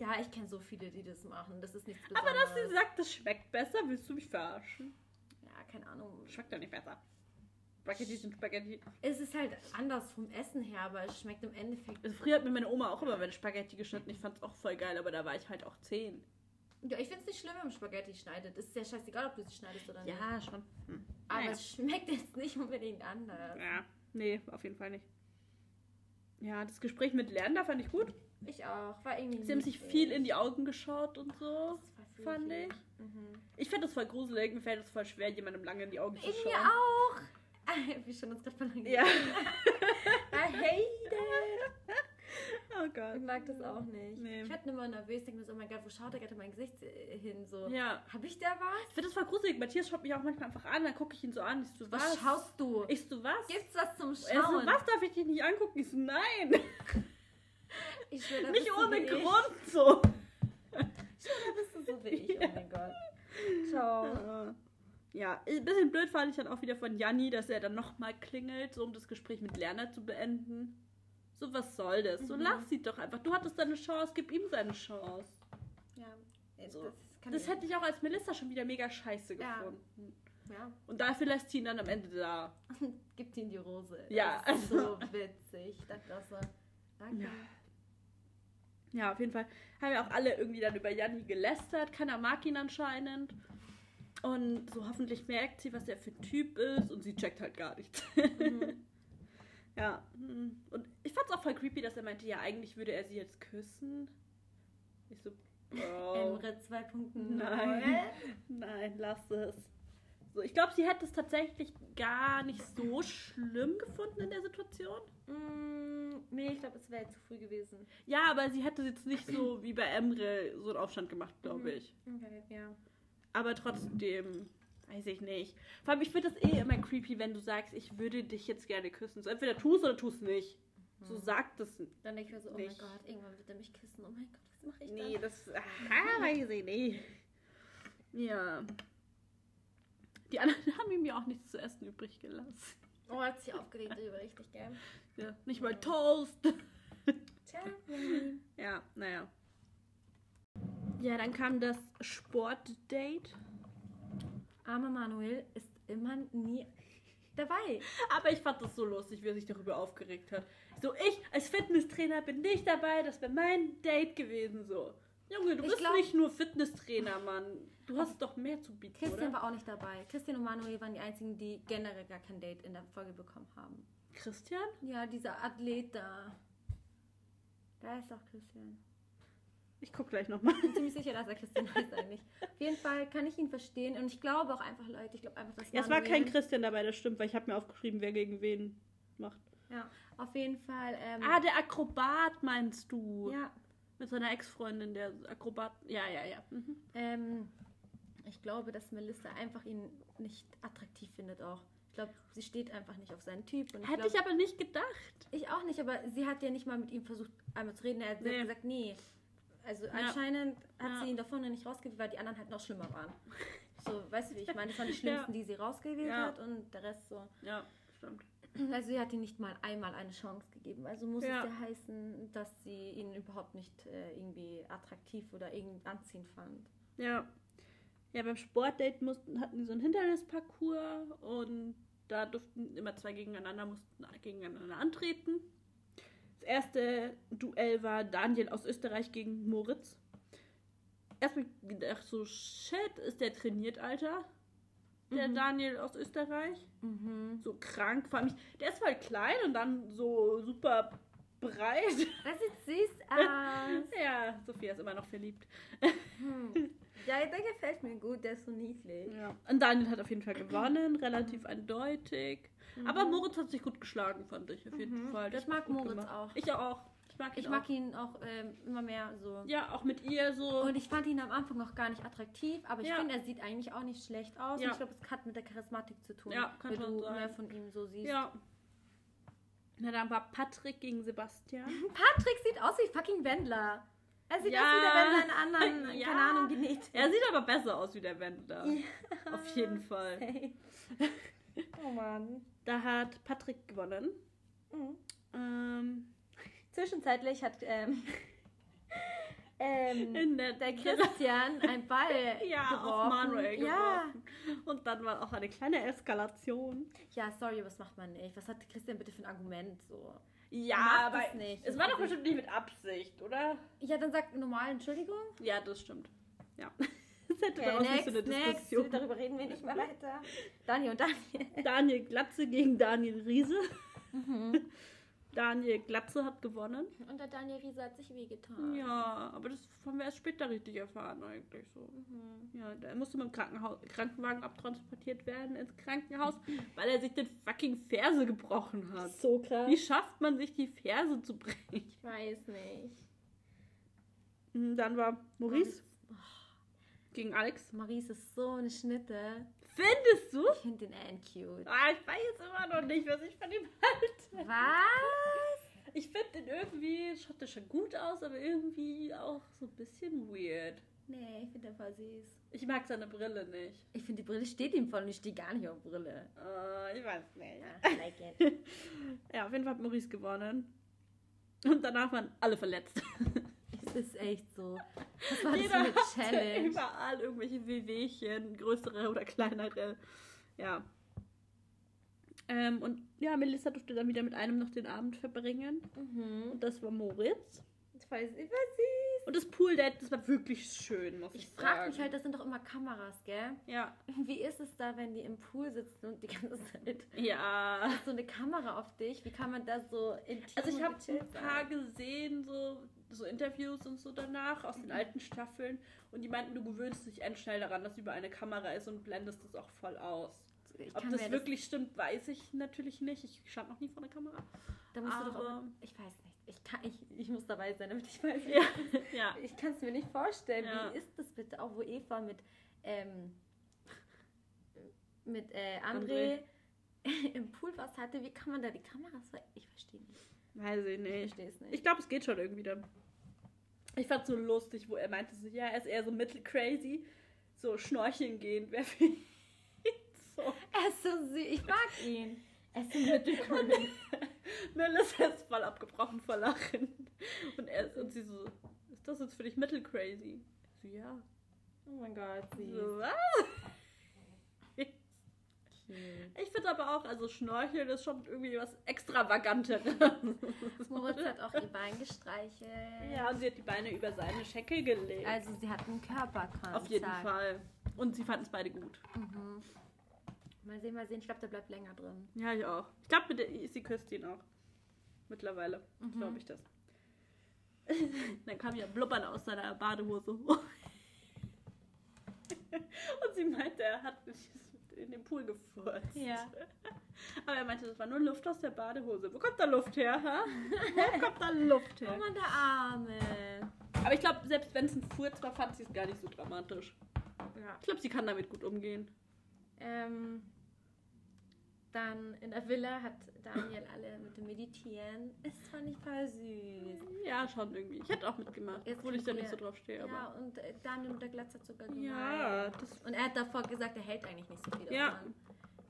Ja, ich kenne so viele, die das machen. Das ist nichts Aber Besonderes. dass sie sagt, das schmeckt besser, willst du mich verarschen? Ja, keine Ahnung. Schmeckt ja nicht besser. Spaghetti sind Spaghetti. Es ist halt anders vom Essen her, aber es schmeckt im Endeffekt. Also früher hat mir meine Oma auch immer meine Spaghetti geschnitten. Ich fand es auch voll geil, aber da war ich halt auch zehn. Ja, ich finde es nicht schlimm, wenn man Spaghetti schneidet. Es ist ja scheißegal, ob du sie schneidest oder nicht. Ja, schon. Hm. Aber Naja. es schmeckt jetzt nicht unbedingt anders. Ja, nee, auf jeden Fall nicht. Ja, das Gespräch mit Lerner fand ich gut. Ich auch. War irgendwie. Sie haben sich viel in die Augen geschaut und so. Das fand ich. Mhm. Ich finde das voll gruselig. Mir fällt es voll schwer, jemandem lange in die Augen zu Ich schauen. mir auch. (laughs) Wir schon uns gerade verlangen. Ja. (laughs) I hate it. Oh Ich Gott. mag das auch nicht. Nee. Ich werde immer nervös, denke mir so, oh mein Gott, wo schaut der gerade mein Gesicht hin? So, Ja. hab ich da was? Ich finde das voll gruselig. Matthias schaut mich auch manchmal einfach an, dann gucke ich ihn so an. Ich so, Was, was? schaust du? Ich so, was? Gibt's was zum Er so, Schauen? was darf ich dich nicht angucken? Ich so, nein. (laughs) Ich schwör, da nicht ohne wie ich. Grund so. Ich da bist du so wie ich. Oh mein Gott. Ciao. Ja, ein bisschen blöd fand ich dann auch wieder von Janni, dass er dann nochmal klingelt, so um das Gespräch mit Lerner zu beenden. So, was soll das? So, Mhm. lass sie doch einfach. Du hattest deine Chance, gib ihm seine Chance. Ja, das, So. kann Das ich- hätte ich auch als Melissa schon wieder mega scheiße Ja. gefunden. Ja. Und dafür lässt sie ihn dann am Ende da. (laughs) Gibt ihm die Rose. Ja, Das ist so witzig. Ich dachte auch so, danke. Ja. Ja, auf jeden Fall haben ja auch alle irgendwie dann über Janni gelästert. Keiner mag ihn anscheinend. Und so hoffentlich merkt sie, was er für ein Typ ist. Und sie checkt halt gar nichts. Mhm. (laughs) ja. hm. Und ich fand's auch voll creepy, dass er meinte, ja, eigentlich würde er sie jetzt küssen. Ich so, Bro. Emre 2.0. Nein. (laughs) Nein, lass es. So, ich glaube, sie hätte es tatsächlich gar nicht so schlimm gefunden in der Situation. Mm, nee, ich glaube, es wäre zu früh gewesen. Ja, aber sie hätte jetzt nicht so wie bei Emre so einen Aufstand gemacht, glaube Mhm. ich. Okay, ja. Aber trotzdem, weiß ich nicht. Vor allem, ich finde das eh immer creepy, wenn du sagst, ich würde dich jetzt gerne küssen. So, entweder tust oder tust nicht. So sag das. Dann denke ich mir so, oh mein Nicht. Gott, irgendwann wird er mich küssen. Oh mein Gott, was mache ich Nee, dann? das. Ah, weiß ich nicht. Ja. Die anderen (laughs) haben ihm ja auch nichts zu essen übrig gelassen. Oh, hat sich aufgeregt darüber, richtig, gell? Ja, nicht mal Toast. (laughs) Tja, Ja, naja. Ja, dann kam das Sportdate. armer Manuel ist immer nie dabei. Aber ich fand das so lustig, wie er sich darüber aufgeregt hat. So, ich als Fitnesstrainer bin nicht dabei, das wäre mein Date gewesen. So, Junge, du Ich bist glaub- nicht nur Fitnesstrainer, Mann. Du hast doch mehr zu bieten, Christian oder? war auch nicht dabei. Christian und Manuel waren die einzigen, die generell gar kein Date in der Folge bekommen haben. Christian? Ja, dieser Athlet da. Da ist auch Christian. Ich guck gleich nochmal. Ich bin ziemlich sicher, dass er Christian (laughs) heißt eigentlich. Auf jeden Fall kann ich ihn verstehen und ich glaube auch einfach, Leute, ich glaube einfach, dass Ja, es war kein Christian dabei, das stimmt, weil ich habe mir aufgeschrieben, wer gegen wen macht. Ja, auf jeden Fall. Ähm, Ah, der Akrobat meinst du? ja, Mit seiner Ex-Freundin, der Akrobat. Ja, ja, ja. Mhm. ähm, ich glaube, dass Melissa einfach ihn nicht attraktiv findet auch. Ich glaube, sie steht einfach nicht auf seinen Typ. Und ich Hätte glaub, ich aber nicht gedacht. Ich auch nicht, aber sie hat ja nicht mal mit ihm versucht, einmal zu reden. Er hat Nee. gesagt, nee. Also anscheinend hat Ja. sie ihn davon nicht rausgewählt, weil die anderen halt noch schlimmer waren. So, weißt du, wie ich meine? Das waren die (laughs) schlimmsten, die sie rausgewählt Ja. hat und der Rest so. Ja, stimmt. (clears throat) Also sie hat ihm nicht mal einmal eine Chance gegeben. Also muss Ja. es ja heißen, dass sie ihn überhaupt nicht äh, irgendwie attraktiv oder irgendwie anziehend fand. Ja. Ja, beim Sportdate mussten, hatten die so einen Hindernisparcours und da durften immer zwei gegeneinander, mussten gegeneinander antreten. Das erste Duell war Daniel aus Österreich gegen Moritz. Erstmal gedacht so, shit, ist der trainiert, Alter? Der Mhm. Daniel aus Österreich. Mhm. So krank, vor allem, ich- der ist voll klein und dann so super breit. (laughs) Das sieht süß (laughs) aus. ja, Sophia ist immer noch verliebt. Hm. (laughs) Ja, der gefällt mir gut, der ist so niedlich. Ja. Und Daniel hat auf jeden Fall gewonnen, relativ eindeutig. Aber Mhm. Moritz hat sich gut geschlagen, fand ich auf jeden Mhm. Fall. Ich hat mag Moritz gemacht. auch. Ich auch. Ich mag ihn Ich auch. mag ihn auch ähm, immer mehr so. Ja, auch mit ihr so. Und ich fand ihn am Anfang noch gar nicht attraktiv, aber ich Ja. finde, er sieht eigentlich auch nicht schlecht aus. Ja. Und ich glaube, es hat mit der Charismatik zu tun, Ja, kann schon du sein. mehr von ihm so siehst. ja. Na, dann war Patrick gegen Sebastian. (laughs) Patrick sieht aus wie fucking Wendler. Er sieht Ja. aus wie der Wendler in anderen, (laughs) Ja. keine Ahnung, genäht. Er sieht aber besser aus wie der Wendler. Auf jeden Fall. (laughs) Hey. Oh Mann. Da hat Patrick gewonnen. Mhm. Ähm, Zwischenzeitlich hat ähm, (laughs) ähm, in der, der Christian einen Ball (laughs) ja, geworfen. auf Manuel Ja. geworfen. Und dann war auch eine kleine Eskalation. ja, sorry, was macht man nicht? Was hat Christian bitte für ein Argument so? Ja, aber es nicht. es war doch bestimmt nicht mit Absicht, oder? Ja, dann sagt normal Entschuldigung. Ja, das stimmt. Ja. (laughs) Es hätte Okay, daraus nicht next, so eine next. Diskussion. Darüber reden wir nicht mehr weiter. Daniel und Daniel. Daniel Glatze gegen Daniel Riese. Mhm. Daniel Glatze hat gewonnen. Und der Daniel Riese hat sich wehgetan. Ja, aber das haben wir erst später richtig erfahren eigentlich so. Mhm. Ja, der musste mit dem Krankenhaus, Krankenwagen abtransportiert werden ins Krankenhaus, weil er sich den fucking Ferse gebrochen hat. So krass. Wie schafft man sich die Ferse zu brechen? Ich weiß nicht. Mhm, Dann war Maurice gegen Alex. Maurice ist so eine Schnitte. Findest du? Ich finde den Ann cute. Ah, ich weiß immer noch nicht, was ich von ihm halte. Was? Ich finde den irgendwie, schaut der schon gut aus, aber irgendwie auch so ein bisschen weird. Nee, ich finde den voll süß. Ich mag seine Brille nicht. Ich finde, die Brille steht ihm voll und ich stehe gar nicht auf Brille. Äh, ich weiß nicht. Ja, I like it. (laughs) Ja, auf jeden Fall hat Maurice gewonnen. Und danach waren alle verletzt. (laughs) es (laughs) ist echt so. Was war das für Jeder eine Challenge? überall irgendwelche Wehwehchen, größere oder kleinere. Ja. Ähm, und ja, Melissa durfte dann wieder mit einem noch den Abend verbringen. Mhm. Und das war Moritz. Ich weiß, ich weiß süß. Und das Pool-Date, das war wirklich schön, muss ich, Ich frage sagen. mich halt, das sind doch immer Kameras, gell? Ja. Wie ist es da, wenn die im Pool sitzen und die ganze Zeit (laughs) Ja. ist so eine Kamera auf dich? Wie kann man da so intim Also ich habe ein paar gesehen, so, so Interviews und so danach aus Mhm. den alten Staffeln. Und die meinten, du gewöhnst dich end schnell daran, dass über eine Kamera ist und blendest das auch voll aus. Ich Ob das wirklich stimmt, weiß ich natürlich nicht. Ich stand noch nie vor der Kamera. Da musst du doch aber- auch, ich weiß nicht. Ich, kann, ich, ich muss dabei sein, damit ich weiß. Ja, ja. Ich kann es mir nicht vorstellen. Ja. Wie ist das bitte? Auch wo Eva mit, ähm, mit äh, André, (laughs) im Pool was hatte. Wie kann man da die Kameras ver Ich verstehe nicht. Weiß ich Ich nicht. verstehe es nicht. Ich glaube, es geht schon irgendwie dann. Ich fand so lustig, wo er meinte, so, ja, er ist eher so mittelcrazy. So schnorcheln gehen wäre für ihn (laughs) so. er ist so süß. Ich mag ihn. Er ist so (laughs) mittelcool. Melissa ist voll abgebrochen vor Lachen. Und, er, und sie so, ist das jetzt für dich mittelcrazy? So, ja. oh mein Gott, süß. So, was? Cute. Ich finde aber auch, also Schnorcheln ist schon irgendwie was Extravaganteres. (laughs) Moritz hat auch ihr Bein gestreichelt. Ja, und sie hat die Beine über seine Schenkel gelegt. Also sie hatten Körperkontakt. Auf jeden Fall. Und sie fanden es beide gut. Mhm. Mal sehen, mal sehen. Ich glaube, der bleibt länger drin. Ja, ich auch. Ich glaube, sie küsst ihn auch. Mittlerweile. Mhm. Glaube ich das. (laughs) Dann kam ja Blubbern aus seiner Badehose hoch. (laughs) Und sie meinte, er hat mich in den Pool gefurzt. Ja. Aber er meinte, das war nur Luft aus der Badehose. Wo kommt da Luft her, ha? Wo (laughs) kommt da Luft Oh her? Mann, der Arme. Aber ich glaube, selbst wenn es ein Furz war, fand sie es gar nicht so dramatisch. Ja. Ich glaube, sie kann damit gut umgehen. Ähm, dann in der Villa hat Daniel alle mit dem Meditieren. Ist zwar nicht voll süß. Ja, schon irgendwie. Ich hätte auch mitgemacht, Jetzt obwohl ich da nicht so drauf stehe. Ja, Aber und äh, Daniel mit der Glatze hat sogar gemeint. ja, das, Und er hat davor gesagt, er hält eigentlich nicht so viel Ja. davon.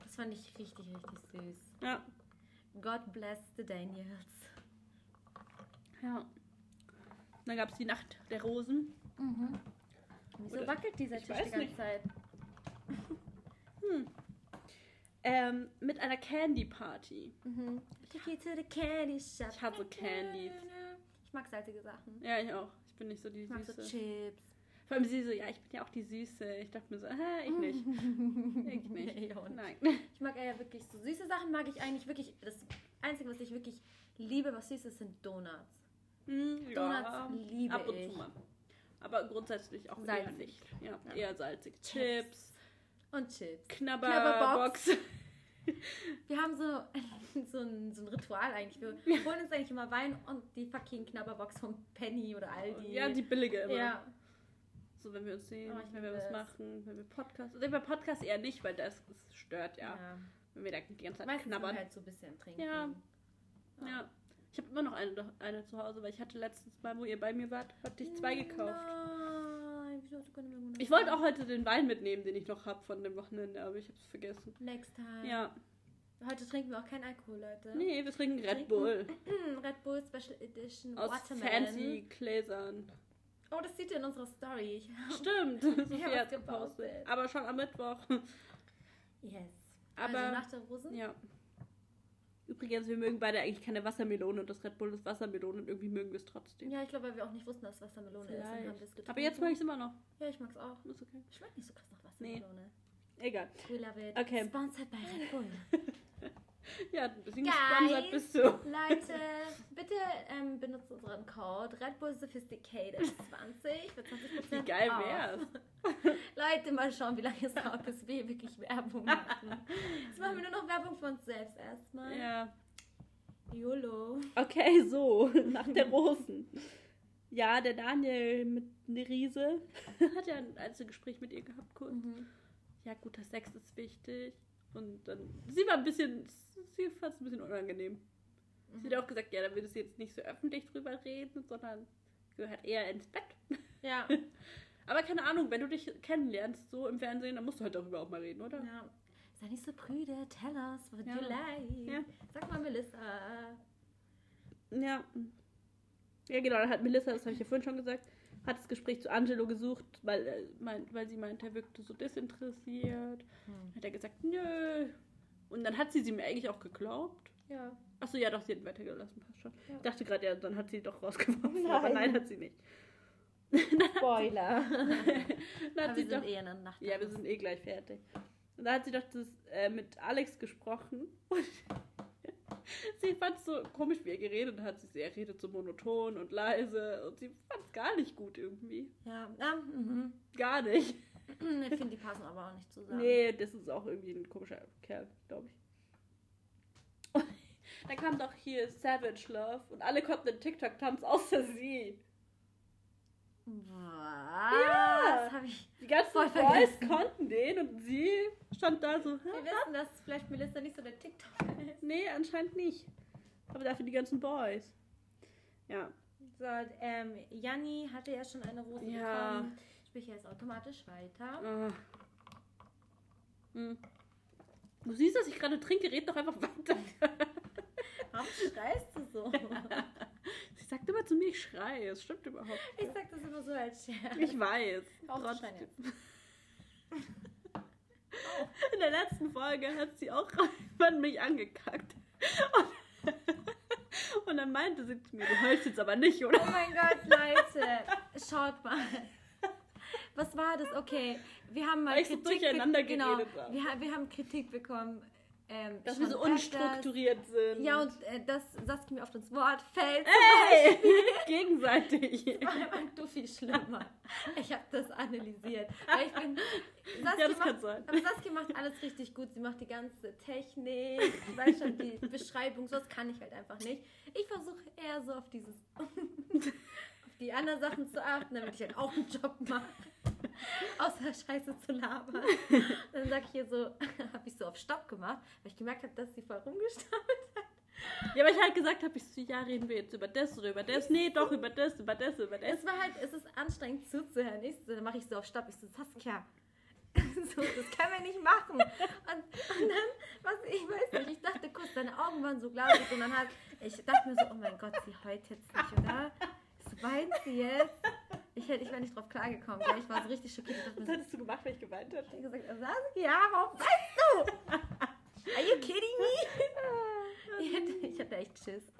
Das fand ich richtig, richtig süß. ja. God bless the Daniels. Ja. Dann gab es die Nacht der Rosen. Wieso Oder- wackelt dieser Tisch die ganze nicht. Zeit? Ähm, mit einer Candy Party. Mhm. Take you to the candy shop. Ich hasse Candies. Ich mag salzige Sachen. Ja, ich auch. Ich bin nicht so die Ich mag so Süße. Chips. Vor allem sie so, ja, ich bin ja auch die Süße. Ich dachte mir so, hä, ich nicht. Ich (laughs) nicht. Nee. Nein. Ich mag eher wirklich so süße Sachen, mag ich eigentlich wirklich. Das Einzige, was ich wirklich liebe, was süß ist, sind Donuts. Hm, Donuts liebe ab und ich. zu mal. Aber grundsätzlich auch eher Salzig. nicht. Ja, Ja. eher salzig. Chips, Und Chips. Knabberbox. (laughs) Wir haben so, (laughs) so, ein, so ein Ritual eigentlich. Wir holen uns eigentlich immer Wein und die fucking Knabberbox vom Penny oder Aldi. Ja, die billige immer. Ja, So, wenn wir uns sehen, Oh, wenn wir was machen, wenn wir Podcast. Also bei Podcast eher nicht, weil das, das stört ja. ja. Wenn wir da die ganze Zeit Meistens knabbern. halt so ein bisschen trinken. Ja. Ja. Ich habe immer noch eine, eine zu Hause, weil ich hatte letztens mal, wo ihr bei mir wart, hatte ich zwei gekauft. Nein, wieso hast du keine mehr genommen? Ich wollte auch heute den Wein mitnehmen, den ich noch habe von dem Wochenende, aber ich habe es vergessen. Next time. Ja. Heute trinken wir auch keinen Alkohol, Leute. Nee, wir trinken Red Bull. (clears throat) Red Bull Special Edition Aus Watermelon. fancy Gläsern. Oh, das sieht ihr in unserer Story. (laughs) Ich- Stimmt. Sophie hat gepostet. gepostet. Aber schon am Mittwoch. Yes. Aber also nach der Rosen? ja. Übrigens, wir mögen beide eigentlich keine Wassermelone und das Red Bull ist Wassermelone und irgendwie mögen wir es trotzdem. Ja, ich glaube, weil wir auch nicht wussten, dass Wassermelone ist. und haben Vielleicht. das getrunken. Aber jetzt mag ich es immer noch. Ja, ich mag's auch. Ist okay. Schmeckt nicht so krass nach Nee. Wassermelone. Egal. We love it. Okay. Sponsored by Red Bull. (laughs) (laughs) Ja, ein bisschen Guys. gesponsert bist du. Leute, (laughs) bitte ähm, benutzt unseren Code Red Bull Sophisticated (laughs) 20 für 20% Wie geil wär's. Leute, mal schauen, wie lange es dauert, bis wir wirklich Werbung machen. Jetzt machen wir nur noch Werbung für uns selbst erstmal. Ja. YOLO. Okay, so, nach der Rosen. Ja, der Daniel mit der Riese hat ja ein Einzelgespräch mit ihr gehabt, kurz. Mhm. Ja, guter Sex ist wichtig. Und dann, sie war ein bisschen, sie fand es ein bisschen unangenehm. Sie hat auch gesagt, ja, da würde sie jetzt nicht so öffentlich drüber reden, sondern gehört eher ins Bett. Ja. (laughs) Aber keine Ahnung, wenn du dich kennenlernst, so im Fernsehen, dann musst du halt darüber auch mal reden, oder? ja. Sei nicht so prüde. Tell us what Ja. you like. Ja. Sag mal, Melissa. Ja. Ja, genau, dann hat Melissa, das habe ich ja vorhin schon gesagt, hat das Gespräch zu Angelo gesucht, weil, äh, meint, weil sie meinte, er wirkte so desinteressiert. Hm. Hat er gesagt, nö. Und dann hat sie sie mir eigentlich auch geglaubt. Ja. Achso, ja, doch, sie hat weitergelassen, passt schon. Ja. Ich dachte gerade, ja, dann hat sie doch rausgeworfen, Nein. aber nein, hat sie nicht. Spoiler. (laughs) Dann hat sie wir doch, eh in der Nacht. ja, wir sind eh gleich fertig. Und da hat sie doch das, äh, mit Alex gesprochen. Und sie fand es so komisch, wie er geredet hat. Sie, er redet so monoton und leise. Und sie fand es gar nicht gut irgendwie. Ja, ja mhm. Gar nicht. (clears throat) ich finde, die passen aber auch nicht zusammen. Nee, das ist auch irgendwie ein komischer Kerl, glaube ich. (laughs) Dann kam doch hier Savage Love und alle konnten den TikTok-Tanz außer sie. Was? Ja. Hab ich. Die ganzen Voll Boys vergessen. konnten den und sie stand da so, Wir "Hä? wissen, dass vielleicht Melissa nicht so der TikToker ist. nee, anscheinend nicht. Aber dafür die ganzen Boys. Ja. So, ähm, Janni hatte ja schon eine Rose Ja. bekommen. Sprich jetzt automatisch weiter. Ah. Hm. Du siehst, dass ich gerade trinke, red doch einfach weiter. Warum schreist du so? (laughs) Sagt immer zu mir, ich schreie. Es stimmt überhaupt. Ich sag das immer so als Scherz. (laughs) Ich weiß. Trotzdem. (laughs) In der letzten Folge hat sie auch (laughs) jemand mich angekackt. Und, und dann meinte sie zu mir, du heulst jetzt aber nicht, Oh oder? mein Gott, Leute. Schaut mal. Was war das? Okay, wir haben mal Weil ich so Kritik durcheinander genau, geredet habe. wir, wir haben Kritik bekommen. Ähm, Dass wir so schon öfters. unstrukturiert sind. Ja, und äh, dass Saskia mir oft ins Wort fällt. Ey! (laughs) Gegenseitig. (laughs) War du viel schlimmer. Ich habe das analysiert. Weil ich bin. Saskia Ja, das macht, kann sein. Aber Saskia macht alles richtig gut. Sie macht die ganze Technik. Ich weiß schon, die (laughs) Beschreibung, sowas kann ich halt einfach nicht. Ich versuche eher so auf dieses. Die anderen Sachen zu achten, damit ich halt auch einen Job mache. Außer Scheiße zu labern. Dann sag ich ihr so, (laughs) habe ich so auf Stopp gemacht, weil ich gemerkt habe, dass sie voll rumgestammelt hat. Ja, weil ich halt gesagt habe, ich so, ja, reden wir jetzt über das oder über das. Nee, doch, über das, über das, über das. Es war halt, es ist anstrengend zuzuhören. Ich so, dann mache ich so auf Stopp. Ich so, Saskia, (laughs) So, das können wir nicht machen. Und, und dann, was, ich weiß nicht, ich dachte kurz, deine Augen waren so glasig und dann hat, ich dachte mir so, oh mein Gott, sie heult jetzt nicht, oder? Weint sie jetzt? Ich, hätte, ich wäre nicht drauf klargekommen, ich war so richtig schockiert. Was hättest du gemacht, wenn ich geweint hätte? ich hab gesagt, Sasuke, ja, warum weinst du? Are you kidding me? Ich hätte, ich hatte echt Schiss.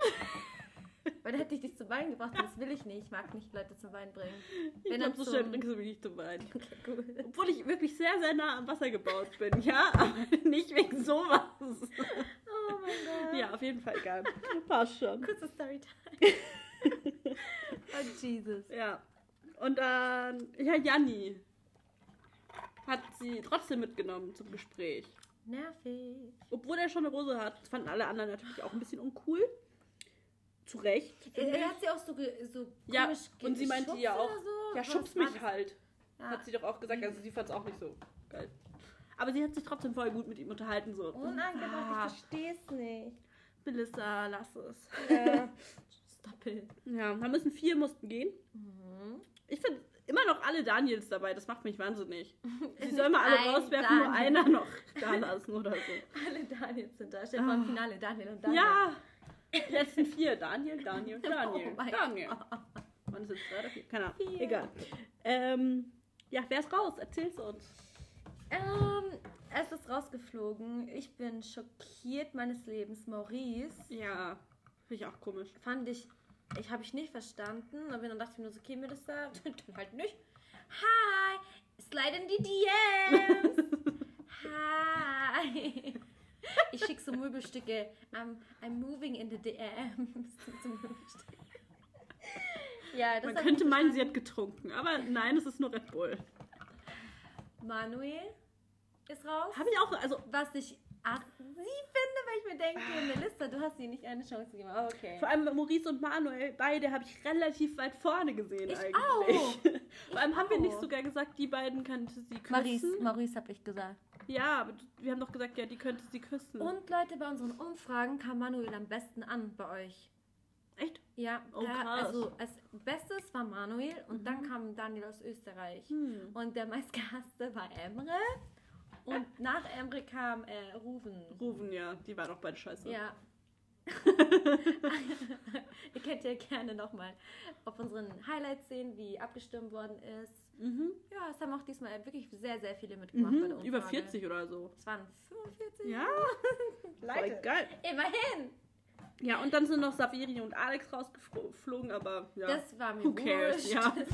Weil dann hätte ich dich zum Weinen gebracht und das will ich nicht. Ich mag nicht Leute zum Weinen bringen. Ich Wenn glaube, dann so schnell zum- bringst du mich nicht zum Weinen. Okay, cool. Obwohl ich wirklich sehr, sehr nah am Wasser gebaut bin, ja? Aber (laughs) nicht wegen sowas. Oh mein Gott. Ja, auf jeden Fall egal. Passt schon. Kurze Storytime. (laughs) (laughs) oh Jesus. Ja. Und dann, ja, Janni hat sie trotzdem mitgenommen zum Gespräch. Nervig. Obwohl er schon eine Rose hat. Das fanden alle anderen natürlich auch ein bisschen uncool. Zu Recht. Er, er hat sie auch so, so Ja, komisch und sie meinte ja auch, so. ja, schubst mich das? halt. Ja. Hat sie doch auch gesagt. Also sie fand es auch nicht so geil. Aber sie hat sich trotzdem voll gut mit ihm unterhalten. So, Unangebracht, Ah, ich versteh's nicht. Melissa, lass es. Ja. (laughs) It. Ja, da müssen vier mussten gehen. Mhm. Ich finde immer noch alle Daniels dabei. Das macht mich wahnsinnig. (laughs) Sie sollen mal alle Ein rauswerfen, nur Daniel. einer noch da lassen oder so. (laughs) Alle Daniels sind da. Dir vor, im Finale Daniel und Daniel. Ja! Die letzten vier. Daniel, Daniel, (laughs) Daniel. Oh Daniel. Wann ist jetzt drei oder vier? Keine Ahnung. Vier. Egal. Ähm, ja, wer ist raus? Erzähl's uns. Ähm, es ist rausgeflogen. Ich bin schockiert meines Lebens. Maurice Ja, finde ich auch komisch. fand ich, ich habe ich nicht verstanden. Aber dann dachte ich mir nur so, okay, Melissa, (laughs) dann halt nicht. Hi, slide in die DMs. Hi. Ich schicke so Möbelstücke. I'm, I'm moving in the DMs. (laughs) So Möbelstücke. Ja, das Man könnte meinen, sie hat getrunken. Aber nein, es ist nur Red Bull. Manuel ist raus. Habe ich auch, also Was ich assi finde, weil ich mir denke, Melissa, du hast ihr nicht eine Chance gegeben. Aber okay. Vor allem Maurice und Manuel, beide habe ich relativ weit vorne gesehen Ich eigentlich. auch. (laughs) Vor allem haben wir nicht auch. sogar gesagt, die beiden könnte sie küssen. Maurice, Maurice habe ich gesagt. Ja, aber wir haben doch gesagt, ja, die könnte sie küssen. Und Leute, bei unseren Umfragen kam Manuel am besten an bei euch. Echt? Ja, Oh, der- krass. also als bestes war Manuel und dann kam Daniel aus Österreich. Hm. Und der meistgehasste war Emre. Und nach Emre kam äh, Ruven. Rufen, ja, die war doch beide scheiße. Ja. (laughs) Ihr könnt ja gerne nochmal auf unseren Highlights sehen, wie abgestimmt worden ist. Mhm. Ja, es haben auch diesmal wirklich sehr, sehr viele mitgemacht bei der Mhm. Umfrage. Über 40 oder so. Es waren 45. Ja, (laughs) Leute. geil. Immerhin. Ja, und dann sind noch Saviri und Alex rausgeflogen, aber ja. Das war mir Who cares, wurscht. ja. (laughs)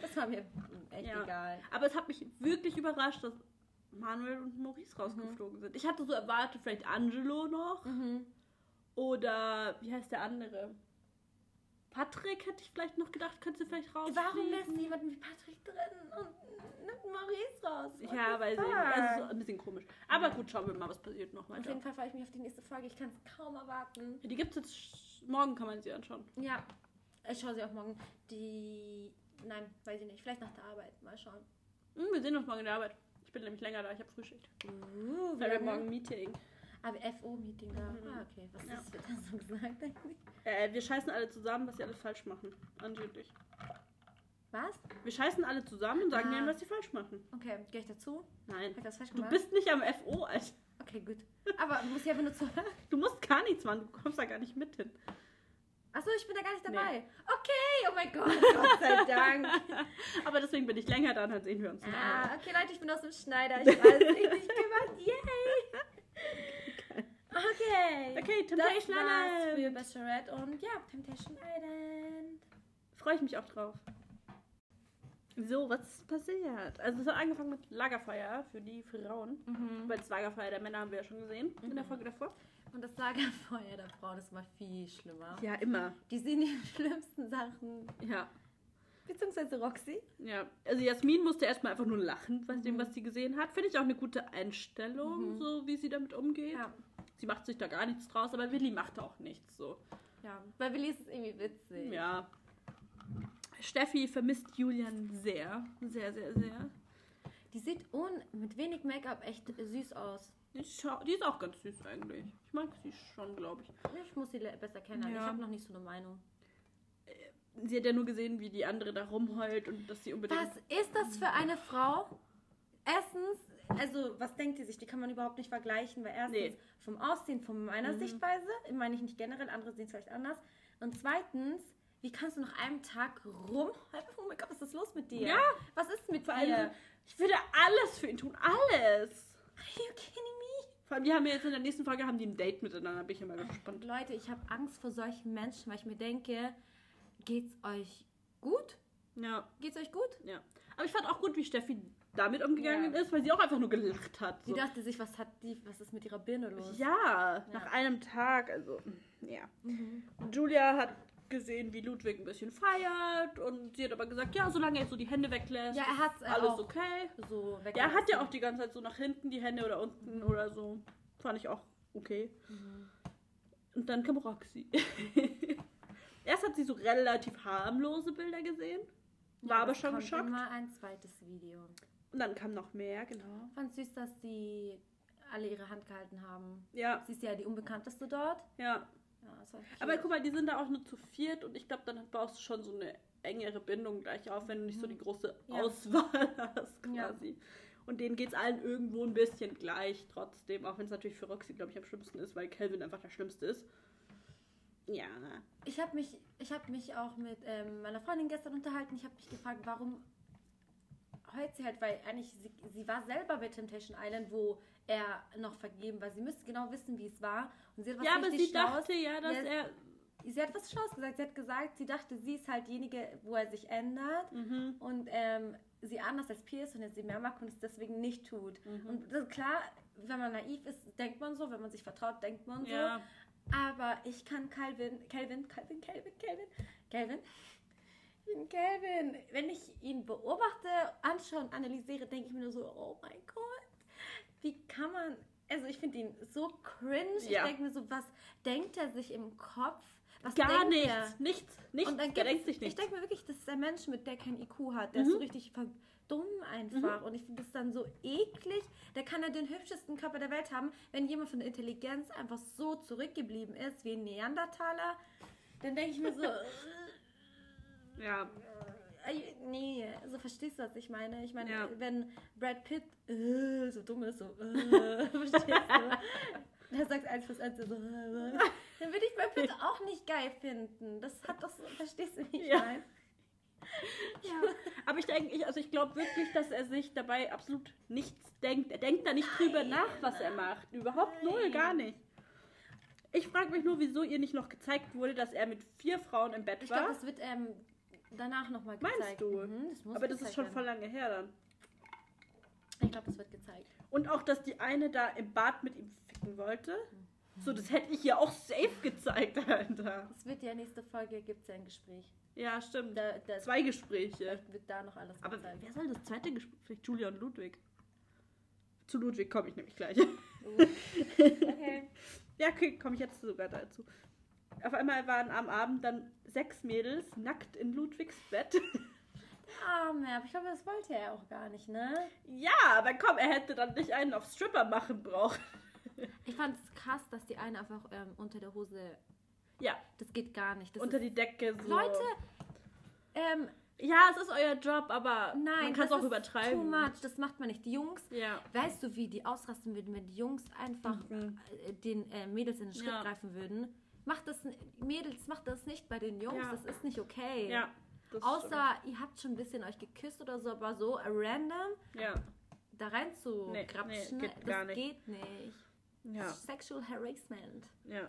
Das war mir echt Ja. egal. Aber es hat mich wirklich überrascht, dass Manuel und Maurice rausgeflogen sind. Ich hatte so erwartet, vielleicht Angelo noch. Mhm. Oder wie heißt der andere? Patrick hätte ich vielleicht noch gedacht, könnte sie vielleicht raus. Warum lässt jemand wie Patrick drin und nimmt Maurice raus? What Ja, weil sie. Also so ein bisschen komisch. Aber gut, schauen wir mal, was passiert noch Auf weiter. jeden Fall freue ich mich auf die nächste Folge. Ich kann es kaum erwarten. Ja, die gibt's jetzt. sch- Morgen kann man sie anschauen. Ja, ich schaue sie auch morgen. Die. Nein, weiß ich nicht. Vielleicht nach der Arbeit. Mal schauen. Hm, wir sehen uns morgen in der Arbeit. Ich bin nämlich länger da, ich habe Frühschicht. Uh, wir haben morgen ein Meeting. Aber FO-Meeting da. Mhm. Ah, okay. Was Ja. ist, wird da so gesagt eigentlich? Äh, wir scheißen alle zusammen, was sie alles falsch machen. Angeblich. Was? Wir scheißen alle zusammen und sagen Ah. denen, was sie falsch machen. Okay, gehe ich dazu? Nein. Hab ich das falsch Du bist nicht am FO, Alter. Okay, gut. Aber muss ich einfach nur zuhören? (laughs) Du musst gar nichts machen, du kommst da gar nicht mit hin. Achso, ich bin da gar nicht Nee. dabei. Okay, oh mein Gott, (laughs) Gott sei Dank. Aber deswegen bin ich länger da und dann sehen wir uns in der Arbeit. Ah, okay, Leute, ich bin aus dem Schneider. Ich weiß nicht, nicht gemacht. Yay! (laughs) Okay. Okay, Temptation war's für Island. Bachelorette und ja, Temptation Island. Freue ich mich auch drauf. So, was ist passiert? Also es hat angefangen mit Lagerfeuer für die Frauen. Weil das Lagerfeuer der Männer haben wir ja schon gesehen in der Folge davor. Und das Lagerfeuer der Frauen ist mal viel schlimmer. Ja, immer. Die sehen die (laughs) schlimmsten Sachen. Ja. Beziehungsweise Roxy. Ja, also Jasmin musste erstmal einfach nur lachen bei dem, was sie gesehen hat. Finde ich auch eine gute Einstellung, so wie sie damit umgeht. Ja. Sie macht sich da gar nichts draus, aber Willi macht auch nichts so. Ja, bei Willi ist es irgendwie witzig. Ja. Steffi vermisst Julian sehr, sehr, sehr, sehr. Die sieht un mit wenig Make-up echt süß aus. Die ist, schau- die ist auch ganz süß eigentlich. Ich mag sie schon, glaube ich. Ich muss sie besser kennenlernen. Ja. Ich habe noch nicht so eine Meinung. Sie hat ja nur gesehen, wie die andere da rumheult und dass sie unbedingt. Was ist das für eine Frau? erstens, also was denkt ihr sich? Die kann man überhaupt nicht vergleichen, weil erstens Nee. vom Aussehen, von meiner Mhm. Sichtweise, meine ich nicht generell, andere sehen es vielleicht anders. Und zweitens, wie kannst du nach einem Tag rum? Oh mein Gott, was ist los mit dir? Ja. Was ist mit Vor dir? allem, ich würde alles für ihn tun. Alles. Are you kidding me? Vor allem, die haben ja jetzt in der nächsten Folge haben die ein Date miteinander. Bin ich ja mal gespannt. Leute, ich habe Angst vor solchen Menschen, weil ich mir denke, geht's euch gut? Ja, Geht's euch gut? ja. Aber ich fand auch gut, wie Steffi damit umgegangen Ja. ist, weil sie auch einfach nur gelacht hat. Sie So. dachte sich, was hat die, was ist mit ihrer Birne los? Ja, nach einem Tag, also, ja. Julia hat gesehen, wie Ludwig ein bisschen feiert und sie hat aber gesagt, ja, solange er so die Hände weglässt, Ja, er hat's, äh, alles okay. So. Ja, er hat ja auch die ganze Zeit so nach hinten die Hände oder unten oder so. Fand ich auch okay. Mhm. Und dann kam Roxy. (laughs) Erst hat sie so relativ harmlose Bilder gesehen, war aber schon geschockt. immer ein zweites Video. Und dann kam noch mehr, genau. Fand süß, dass die alle ihre Hand gehalten haben. Ja, Sie ist ja die unbekannteste dort. ja. Ja, war cute. Aber guck mal, die sind da auch nur zu viert und ich glaube, dann baust du schon so eine engere Bindung gleich auf, wenn du nicht so die große Mhm. Ja. Auswahl (laughs) hast Ja. quasi. Und denen geht es allen irgendwo ein bisschen gleich trotzdem, auch wenn es natürlich für Roxy, glaube ich, am schlimmsten ist, weil Calvin einfach der Schlimmste ist. Ja, Ich habe mich, ich hab mich auch mit ähm, meiner Freundin gestern unterhalten. Ich habe mich gefragt, warum heult sie halt, weil eigentlich sie, sie war selber bei Temptation Island, wo er noch vergeben war. Sie müsste genau wissen, wie es war. Und sie hat was ja aber sie Schlaues- dachte ja, dass Ja, er... Sie hat was Schlaues gesagt. Sie hat gesagt, sie dachte, sie ist halt diejenige, wo er sich ändert. Mhm. Und ähm, sie anders als Pierce und er sie mehr mag und es deswegen nicht tut. Mhm. Und das, klar, wenn man naiv ist, denkt man so. Wenn man sich vertraut, denkt man so. Ja, Aber ich kann Calvin, Calvin, Calvin, Calvin, Calvin, Calvin, Calvin, wenn ich ihn beobachte, anschaue und analysiere, denke ich mir nur so, oh mein Gott, wie kann man, also ich finde ihn so cringe. Ja. Ich denke mir so, was denkt er sich im Kopf? Was gar denkt nichts, er? nichts, nichts, Und dann denkt sich Ich nichts. denke mir wirklich, das ist ein Mensch, mit der kein IQ hat. Der Mhm. ist so richtig ver- dumm einfach. Und ich finde das dann so eklig. Der kann ja den hübschesten Körper der Welt haben. Wenn jemand von der Intelligenz einfach so zurückgeblieben ist wie ein Neandertaler, dann denke ich mir so, (laughs) Ja, äh, nee, so verstehst du, was ich meine? Ich meine, Ja. wenn Brad Pitt äh, so dumm ist, so, äh, (laughs) verstehst du? (laughs) Der sagt eins plus eins, so, äh, dann würde ich Brad Pitt auch nicht geil finden. Das hat doch so, verstehst du, ich Ja. meine? ja. Aber ich denke, ich, also ich glaube wirklich, dass er sich dabei absolut nichts denkt. Er denkt da nicht drüber nach, was er macht. Überhaupt null, Nein. gar nicht. Ich frage mich nur, wieso ihr nicht noch gezeigt wurde, dass er mit vier Frauen im Bett Ich war. glaube, das wird ähm, danach nochmal Meinst gezeigt. du? Mhm, das Aber das ist schon werden. voll lange her dann. Ich glaube, das wird gezeigt. Und auch, dass die eine da im Bad mit ihm ficken wollte. So, das hätte ich ja auch safe gezeigt, Alter. Es wird ja nächste Folge, gibt es ja ein Gespräch. Ja, stimmt. Da, da, Zwei Gespräche. vielleicht wird da noch alles Aber gezeigt. wer soll das zweite Gespräch? Vielleicht Julia und Ludwig. Zu Ludwig komme ich nämlich gleich. Uh. (laughs) okay. Ja, okay, komme ich jetzt sogar dazu. Auf einmal waren am Abend dann sechs Mädels nackt in Ludwigs Bett. Arme, aber ich glaube, das wollte er auch gar nicht, ne? ja, aber komm, er hätte dann nicht einen auf Stripper machen brauchen. Ich fand es krass, dass die eine einfach ähm, unter der Hose. Ja, Das geht gar nicht. Das unter ist, die Decke so. Leute, ähm, Ja, es ist euer Job, aber nein, man kann das es auch ist übertreiben. Too much. Das macht man nicht. Die Jungs, Ja. weißt du, wie die ausrasten würden, wenn die Jungs einfach Mhm. äh, den äh, Mädels in den Schritt Ja. greifen würden? Macht das, Mädels, macht das nicht bei den Jungs. Ja. Das ist nicht okay. Ja. das Außer ihr habt schon ein bisschen euch geküsst oder so, aber so random stimmt. Ja. da rein zu Nee, grapschen, nee, geht das gar nicht. geht nicht. Ja. Sexual Harassment. Ja.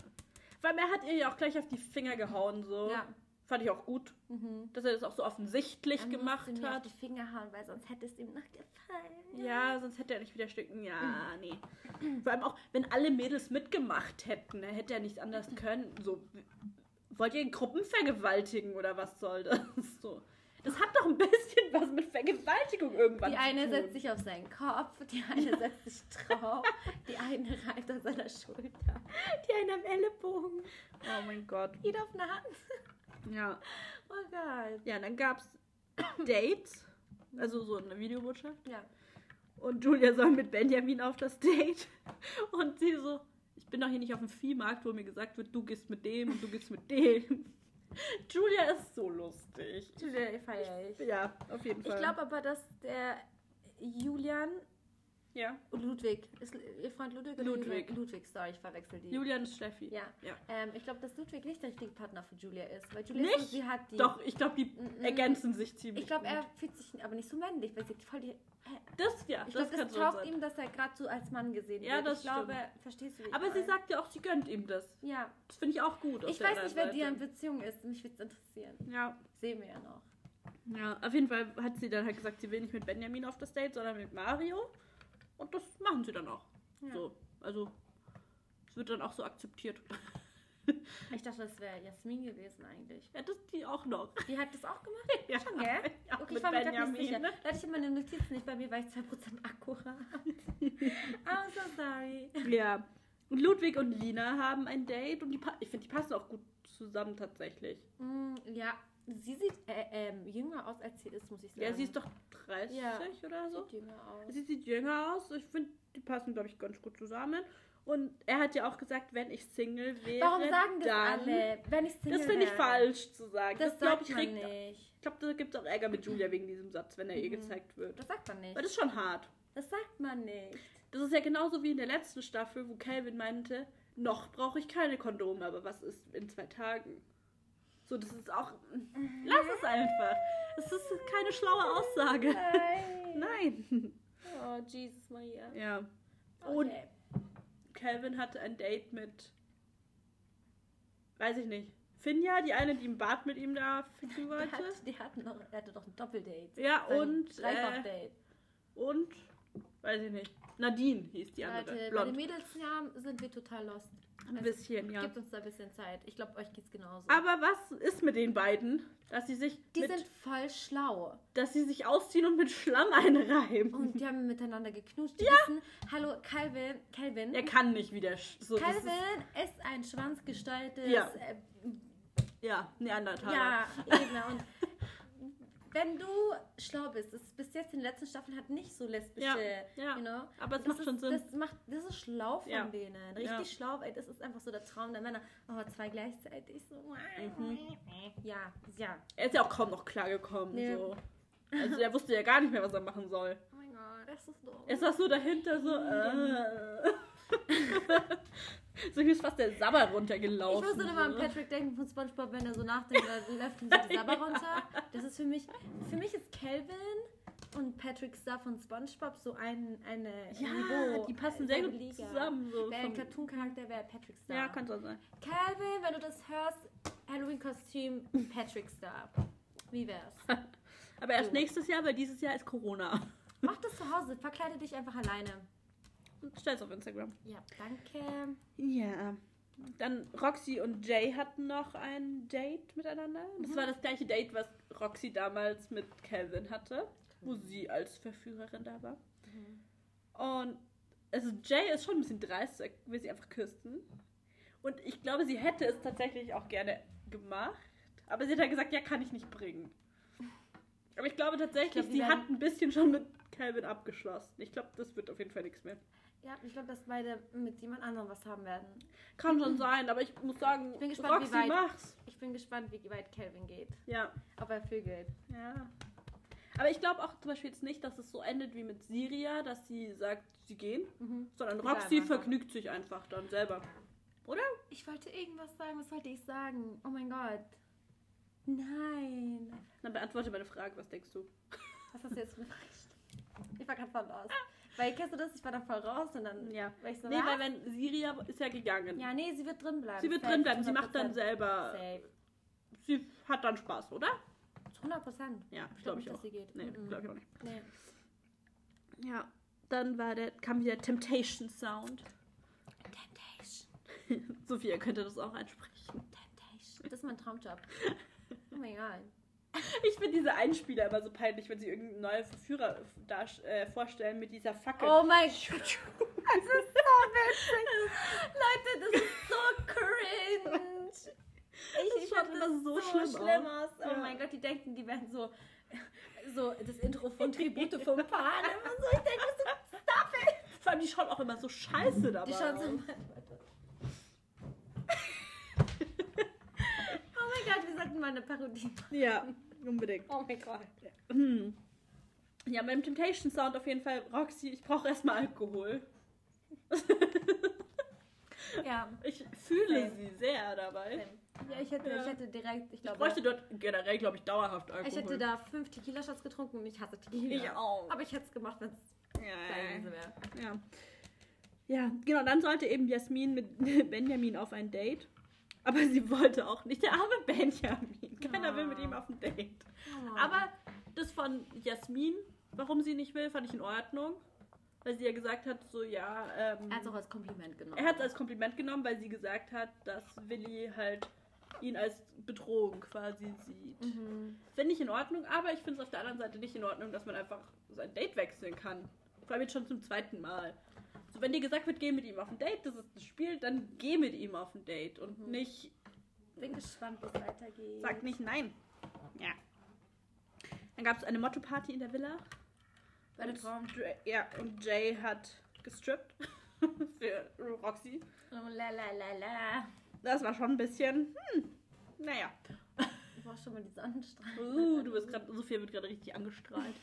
Weil er hat ihr ja auch gleich auf die Finger gehauen, so. Ja. Fand ich auch gut, Mhm. dass er das auch so offensichtlich Er gemacht musste mir hat. auf die Finger hauen, weil sonst hätte es ihm noch gefallen. Ja, sonst hätte er nicht wieder stücken. Ja, nee. Vor allem auch, wenn alle Mädels mitgemacht hätten, dann hätte er nicht anders können. So, wollt ihr Gruppen vergewaltigen oder was soll das? (laughs) So. Das hat doch ein bisschen was mit Vergewaltigung irgendwann Die zu eine tun. setzt sich auf seinen Kopf, die eine (laughs) setzt sich drauf, die eine reibt an seiner Schulter, die eine am Ellenbogen, Oh mein Gott. jeder auf einer Hand. Ja. Oh Gott. Ja, dann gab's (coughs) Dates. Also so eine Videobotschaft. Ja. Und Julia soll mit Benjamin auf das Date. (laughs) Und sie so, ich bin doch hier nicht auf dem Viehmarkt, wo mir gesagt wird, du gehst mit dem und du gehst mit dem. (laughs) Julia ist so lustig. Julia feiere ich. Ja, auf jeden Fall. Ich glaube aber, dass der Julian Ja. und Ludwig. Ist ihr Freund Ludwig oder Ludwig. Julian? Ludwig, sorry, ich verwechsel die. Julian ist Steffi. Ja. Ja. Ähm, ich glaube, dass Ludwig nicht der richtige Partner für Julia ist. Weil Julia Nicht? ist sie hat die. Doch, ich glaube, die Mm, mm. ergänzen sich ziemlich. Ich glaube, er fühlt sich aber nicht so männlich, weil sie voll die. Das, ja, Ich das glaube, das so taugt ihm, dass er gerade so als Mann gesehen Ja, wird. das ich glaube, verstehst du wie ich Aber sie meine? sagt ja auch, sie gönnt ihm das. Ja. Das finde ich auch gut. Ich weiß nicht, wer die in. Beziehung ist. Mich würde es interessieren. Ja. Sehen wir ja noch. ja, auf jeden Fall hat sie dann halt gesagt, sie will nicht mit Benjamin auf das Date, sondern mit Mario. Und das machen sie dann auch. Ja. So, also, es wird dann auch so akzeptiert. (laughs) Ich dachte, das wäre Jasmin gewesen eigentlich. Ja, das die auch noch. Die hat das auch gemacht? (laughs) Ja, Schon, gell? Ja, Okay, ich war mir gerade nicht sicher. Da hatte ich immer eine Notiz nicht. Bei mir war ich 2% akkurat. (laughs) I'm so sorry. Ja. Und Ludwig und Lina haben ein Date und die ich finde, die passen auch gut zusammen tatsächlich. Mm, ja, sie sieht äh, ähm, jünger aus, als sie ist, muss ich sagen. Ja, sie ist doch 30 Ja. oder so. Sieht jünger aus. Sie sieht jünger aus. Ich finde, die passen, glaube ich, ganz gut zusammen. Und er hat ja auch gesagt, wenn ich Single wäre, Warum sagen das dann... alle? Wenn ich Single Das finde ich falsch zu sagen. Das, Das, glaube ich, man nicht. Ich glaube, da gibt es auch Ärger mit Julia wegen diesem Satz, wenn er ihr Mhm. gezeigt wird. Das sagt man nicht. Weil das ist schon hart. Das sagt man nicht. Das ist ja genauso wie in der letzten Staffel, wo Calvin meinte, noch brauche ich keine Kondome, aber was ist in zwei Tagen? So, das ist auch... Lass es einfach. Das ist keine schlaue Aussage. Nein. (laughs) Nein. Oh, Jesus Maria. Ja. Und Okay. Calvin hatte ein Date mit, weiß ich nicht, Finja, die eine, die im Bad mit ihm da wollte. hat, die hatten noch, er hatte doch ein Doppeldate. Ja, Ein und, äh, Dreifachdate. und, weiß ich nicht, Nadine hieß die andere, Leute, bei den blond. Mädels sind wir total lost. Ein bisschen, ja. Gibt uns da ein bisschen Zeit. Ich glaube, euch geht's genauso. Aber was ist mit den beiden? Dass sie sich, die mit, sind voll schlau. dass sie sich ausziehen und mit Schlamm einreiben. Und die haben miteinander geknutscht. Die wissen, hallo, Calvin, Calvin. er kann nicht wieder so. Calvin ist, ein schwanzgestaltetes. Ja. Äh, ist, ja, Neandertaler. ja, eben. Und wenn du schlau bist, das bis jetzt in den letzten Staffeln hat nicht so lesbische, Ja, ja. you know. Aber es macht ist, schon Sinn. Das, macht, das ist schlau von Ja. denen. Richtig Ja. schlau, weil das ist einfach so der Traum der Männer. Oh, zwei gleichzeitig. So. Mhm. Ja, ja. Er ist ja auch kaum noch klargekommen. Nee. So. Also er wusste ja gar nicht mehr, was er machen soll. Oh mein Gott, das ist doof. Er saß so dahinter, so. Äh. (laughs) so ist fast der Sabber Ich runtergelaufen. muss dann immer an. Patrick denken von Spongebob, wenn er so nachdenkt, dann läuft ihm so die Sabber runter. Das ist für mich, für mich ist Calvin und Patrick Star von Spongebob so ein eine Ja, Niveau, die passen sehr gut Liga. zusammen. So Wäre ein Cartoon-Charakter, wäre Patrick Star. ja, kann so sein. Calvin, wenn du das hörst, Halloween-Kostüm, Patrick Star. Wie wär's? (laughs) Aber erst So. nächstes Jahr, weil dieses Jahr ist Corona. Mach das zu Hause, verkleide dich einfach alleine. Stell's auf Instagram. Ja, danke. Ja. Dann Roxy und Jay hatten noch ein Date miteinander. Das Mhm. war das gleiche Date, was Roxy damals mit Calvin hatte, wo sie als Verführerin da war. Und also Jay ist schon ein bisschen dreist, er will sie einfach küssen. Und ich glaube, sie hätte es tatsächlich auch gerne gemacht. Aber sie hat ja gesagt, ja, kann ich nicht bringen. Aber ich glaube tatsächlich, Ich glaub, sie hat ein bisschen schon mit Calvin abgeschlossen. Ich glaube, das wird auf jeden Fall nichts mehr. Ja, ich glaube, dass beide mit jemand anderem was haben werden. Kann schon sein, aber ich muss sagen, Ich bin gespannt, wie Roxy weit- mach's. Ich bin gespannt, wie weit Calvin geht. Ja, Ob er vögelt. ja. Aber ich glaube auch zum Beispiel jetzt nicht, dass es so endet wie mit Siria, dass sie sagt, sie gehen, Mhm. sondern Roxy vergnügt sich einfach dann selber. Oder? Ich wollte irgendwas sagen. Was wollte ich sagen? Oh mein Gott. Nein. Dann beantworte meine Frage, was denkst du? Was hast du jetzt gefragt? Ich war gerade raus. (laughs) Weil, kennst du das? Ich war da voll raus und dann Ja. war ich so, Nee, was? weil wenn Siria ist ja gegangen. Ja, nee, sie wird drin bleiben. sie wird Safe, drin bleiben, sie macht dann 100%. selber. Safe. Sie hat dann Spaß, oder? 100 Prozent. Ja, Ich glaube glaub ich auch. dass sie geht. Nee, Mhm. glaube ich auch nicht. Nee. Ja. Dann war der, kam wieder Temptation Sound. Temptation. (laughs) Sophia könnte das auch einsprechen. Temptation. Das ist mein Traumjob. (laughs) Oh mein Gott. (laughs) Ich finde diese Einspieler immer so peinlich, wenn sie irgendeinen neuen Verführer da, äh, vorstellen mit dieser Fackel. Oh mein (laughs) Gott. Das ist so witzig. Leute, das ist so cringe. Ich, ich schaut fand das immer so so schlimm, schlimm aus. Oh Ja. mein Gott, die denken, die werden so, so das Intro von Tribute vom Panem und so. Ich denke so, stop it. Vor allem, die schauen auch immer so scheiße dabei. Die schauen so. (laughs) Oh mein Gott, wir sollten mal eine Parodie machen. Ja, unbedingt. Oh mein Gott. Hm. Ja, beim Temptation Sound auf jeden Fall, Roxy, ich brauche erstmal Alkohol. (laughs) Ja. Ich fühle Same. sie sehr dabei. Ja, ich hätte, Ja. ich hätte direkt, ich Ich glaube, bräuchte dort generell, glaube ich, dauerhaft Alkohol. ich hätte da fünf Tequila-Shots getrunken und ich hasse Tequila. Ich auch. Aber ich hätte es gemacht, wenn es ja, wäre. ja. ja, genau, dann sollte eben Jasmin mit (laughs) Benjamin auf ein Date. Aber sie wollte auch nicht. Der arme Benjamin. Keiner will mit ihm auf ein Date. Aber das von Jasmin, warum sie nicht will, fand ich in Ordnung. Weil sie ja gesagt hat, so ja. Ähm, er hat es auch als Kompliment genommen. er hat es als Kompliment genommen, weil sie gesagt hat, dass Willi halt ihn als Bedrohung quasi sieht. Mhm. Finde ich in Ordnung, aber ich finde es auf der anderen Seite nicht in Ordnung, dass man einfach sein Date wechseln kann. Vor allem jetzt schon zum zweiten Mal. So, wenn dir gesagt wird, geh mit ihm auf ein Date, das ist ein Spiel, dann geh mit ihm auf ein Date und Mhm. nicht, Bin gespannt, wie es weitergeht. sag nicht nein. Ja. Dann gab es eine Motto-Party in der Villa. Bei der Und Traum. Ja, und Jay hat gestrippt (laughs) für Roxy. Oh, la la la la. Das war schon ein bisschen, hm, naja. Du brauchst schon mal die Sonnenstrahlen. Uh, du bist gerade, Sophia wird gerade richtig angestrahlt.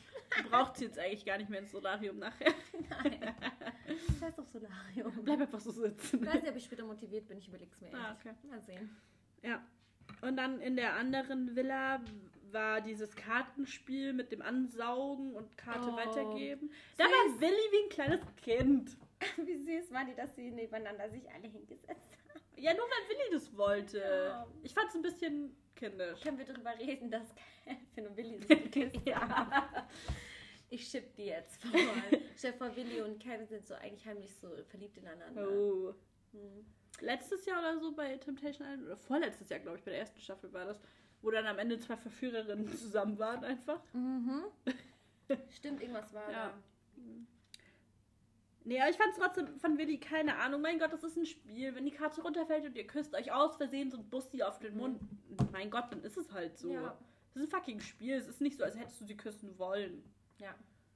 Du brauchst sie jetzt eigentlich gar nicht mehr ins Solarium nachher. Nein. (laughs) Scheiß auf Solarium. Bleib einfach so sitzen. Ich weiß nicht, ob ich später motiviert bin. Ich überleg's mir. Ah, okay. Mal sehen. Ja. Und dann in der anderen Villa war dieses Kartenspiel mit dem Ansaugen und Karte Oh. weitergeben. Da war Willi wie ein kleines Kind. (laughs) Wie süß war die, dass sie nebeneinander sich alle hingesetzt haben. Ja, nur weil Willi das wollte. Ja. Ich fand es ein bisschen kindisch. Können wir darüber reden, dass Kevin und Willi sich (laughs) geküsst haben? Ich schipp die jetzt vor. (laughs) Stell vor, Willi und Kevin sind so eigentlich heimlich so verliebt ineinander. Oh. Hm. Letztes Jahr oder so bei Temptation Island, oder vorletztes Jahr, glaube ich, bei der ersten Staffel war das, wo dann am Ende zwei Verführerinnen zusammen waren einfach. Mhm. (laughs) Stimmt, irgendwas war Ja. da. Nee, aber ich fand trotzdem von Willi keine Ahnung. Mein Gott, das ist ein Spiel. Wenn die Karte runterfällt und ihr küsst euch aus Versehen so ein Bussi auf den Mund, mein Gott, dann ist es halt so. Ja. Das ist ein fucking Spiel. Es ist nicht so, als hättest du sie küssen wollen. Ja.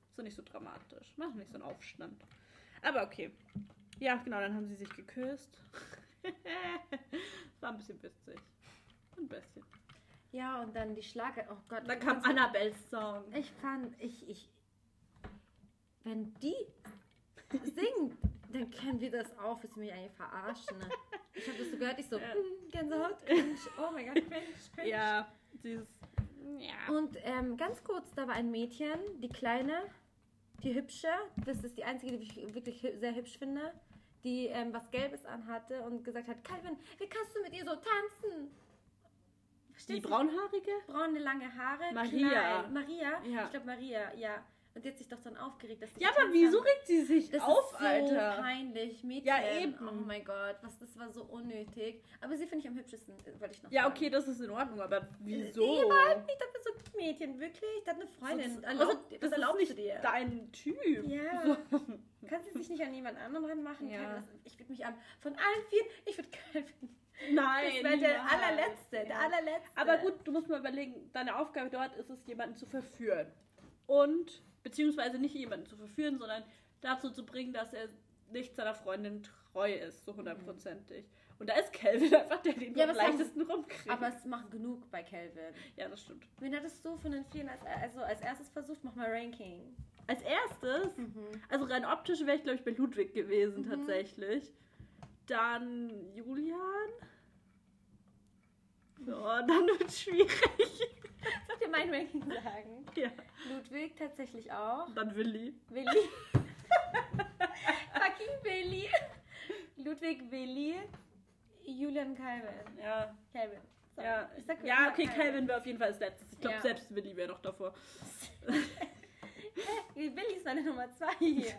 Ist doch nicht so dramatisch. Mach nicht so einen Aufstand. Aber okay. Ja, genau, dann haben sie sich geküsst. (laughs) War ein bisschen witzig. Ein bisschen. Ja, und dann die Schlager. Oh Gott. Dann kam Annabelles Song. Ich fand, ich, ich. Wenn die singt, dann können wir das auch. Willst du mich eigentlich verarschen? Ne? Ich habe das so gehört, ich so, Ja. hm, Gänsehaut, cringe. Oh mein Gott, cringe, cringe. Ja, dieses. Ja. Und ähm, ganz kurz, da war ein Mädchen, die kleine, die hübsche, das ist die einzige, die ich wirklich sehr hübsch finde, die ähm, was Gelbes anhatte und gesagt hat, Calvin, wie kannst du mit ihr so tanzen? Die Verstehst du? braunhaarige? braune lange Haare. Maria. Klein. Maria? Ja. Ich glaube Maria, ja. Und die hat sich doch dann aufgeregt, dass die Ja, aber wieso regt sie sich das auf, ist so Alter? peinlich, Mädchen. Ja, eben. Oh mein Gott, was, das war so unnötig. Aber sie finde ich am hübschesten, äh, wollte ich noch Ja, sagen. okay, das ist in Ordnung, aber Nee, wieso? überhaupt nicht. Das ist so Mädchen, wirklich. Da hat eine Freundin. Das, Erlaubt, also, was das erlaubst ist du nicht dir? dein Typ. Ja. (laughs) Kannst du dich nicht an jemand anderen ranmachen? Ja. Das- Ich würde mich an. Von allen vier, ich würde Calvin. Nein. Das wäre der niemals. allerletzte. Der Ja. allerletzte. Aber gut, du musst mal überlegen, deine Aufgabe dort ist es, jemanden zu verführen. Und, beziehungsweise nicht jemanden zu verführen, sondern dazu zu bringen, dass er nicht seiner Freundin treu ist, so hundertprozentig. Und da ist Calvin (laughs) einfach der, den du Ja, am es haben- leichtesten rumkriegst. Aber es machen genug bei Calvin. ja, das stimmt. Wen hattest du von den vielen als, also als erstes versucht? Mach mal Ranking. Als erstes, Mhm. also rein optisch wäre ich, glaube ich, bei Ludwig gewesen, Mhm. tatsächlich. Dann Julian. (laughs) Ja, dann wird es schwierig. (laughs) Soll ich dir mein Ranking sagen? ja. Ludwig tatsächlich auch. Dann Willi. Willi. (laughs) Fucking Willi. Ludwig, Willi. Julian Calvin. Ja. Calvin. So, Ja, ja okay, Calvin wäre auf jeden Fall das Letzte. Ich glaube, Ja. selbst Willi wäre noch davor. (laughs) Willi ist meine Nummer zwei hier.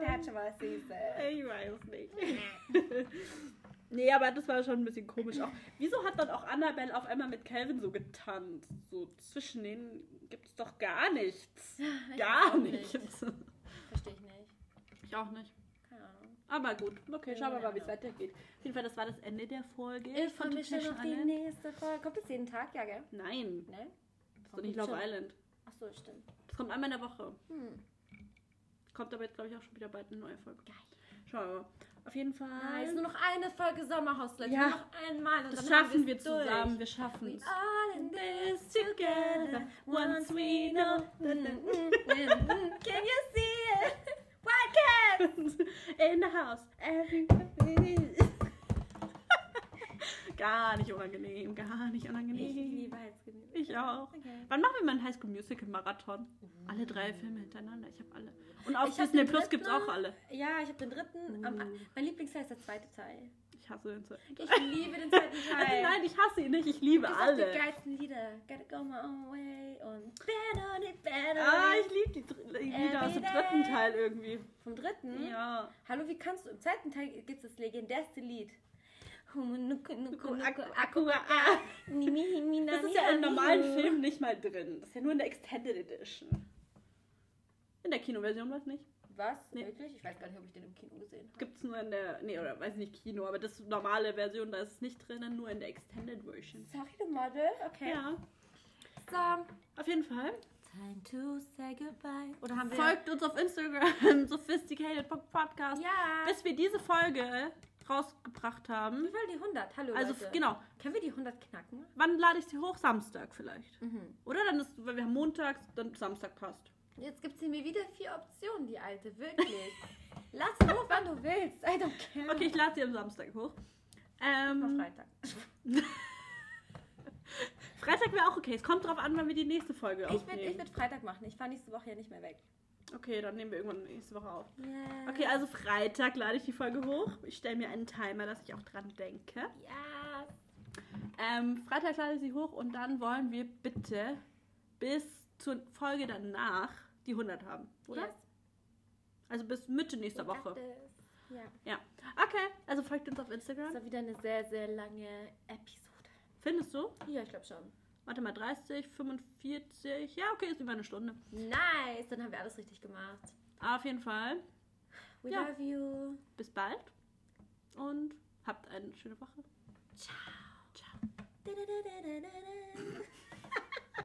Der hat schon mal Süße. ich weiß nicht. Nee, aber das war schon ein bisschen komisch auch. Wieso hat dann auch Annabelle auf einmal mit Calvin so getanzt? So zwischen denen gibt es doch gar nichts. Ich Gar auch nichts. Verstehe ich nicht. Ich auch nicht. Keine Ahnung. Aber gut, okay, schauen wir mal, wie es weitergeht. Auf jeden Fall, das war das Ende der Folge. Ich von mich schon auf die nächste Folge. Kommt das jeden Tag, ja, gell? Nein, Ne? das ist doch nicht Love Schon. Island. Achso, stimmt. Das kommt einmal in der Woche. Hm. Kommt aber jetzt, glaube ich, auch schon wieder bald eine neue Folge. Geil. Schauen wir mal. Auf jeden Fall. Nice. Nur noch eine Folge Sommerhaus, Leute. Ja. Nur noch einmal. Und das schaffen wir durch. zusammen. Wir schaffen We es. all in this together. Once we know. (laughs) Can you see it? Podcast! (laughs) In the house. Everybody. Gar nicht unangenehm. Gar nicht Ich unangenehm. liebe Heizgenüsse. Ich auch. Okay. Wann machen wir mal einen High School Musical Marathon? Alle drei Filme hintereinander. Ich habe alle. Und auf Ich Disney Plus gibt's dritten. auch alle. Ja, ich habe den dritten. am- mein Lieblingsteil ist der zweite Teil. Ich hasse den zweiten. Ich liebe den zweiten (laughs) Teil. Also nein, ich hasse ihn nicht. Ich liebe Das alle. die geilsten Lieder. Gotta go my own way und Bad on it, bad on Ah, ich liebe die, die Lieder aus dem dritten. Teil irgendwie. Vom dritten? Ja. Hallo, wie kannst du? Im zweiten Teil gibt es das legendärste Lied. Das ist ja im normalen. Film nicht mal drin. Das ist ja nur in der Extended Edition. In der Kinoversion was nicht. Was? Nee. Wirklich? Ich weiß gar nicht, ob ich den im Kino gesehen habe. Gibt's nur in der. Nee, oder weiß nicht, Kino, aber das normale Version, da ist es nicht drinnen, nur in der Extended Version. Sorry, du Model. Okay. Ja, So. auf jeden Fall. Time to say goodbye. Oder haben wir... Folgt uns auf Instagram, (laughs) sophisticated Podcast, Ja. bis wir diese Folge rausgebracht haben. Wir wollen die 100. Hallo, Also Leute. genau. Können wir die 100 knacken? Wann lade ich sie hoch? Samstag vielleicht. Mhm. Oder dann ist, weil wir haben montags, dann Samstag passt. Jetzt gibt sie mir wieder vier Optionen, die alte. Wirklich. (laughs) Lass sie hoch, wann du willst. I don't care. Okay, ich lade sie am Samstag hoch. Auf Ähm, Freitag. (laughs) Freitag wäre auch okay. Es kommt drauf an, wann wir die nächste Folge Ich würde aufnehmen. ich würd Freitag machen. Ich fahre nächste Woche ja nicht mehr weg. Okay, dann nehmen wir irgendwann nächste Woche auf. Ja. Okay, also Freitag lade ich die Folge hoch. Ich stelle mir einen Timer, dass ich auch dran denke. Ja. Ähm, Freitag lade ich sie hoch und dann wollen wir bitte bis zur Folge danach die 100 haben, oder? Yes. Also bis Mitte nächster Woche. Ja. Ja. Okay, also folgt uns auf Instagram. Das war wieder eine sehr, sehr lange Episode. Findest du? Ja, ich glaube schon. Warte mal, 30, 45. Ja, okay, ist über eine Stunde. Nice. Dann haben wir alles richtig gemacht. Auf jeden Fall. We Ja. love you. Bis bald und habt eine schöne Woche. Ciao. Ciao.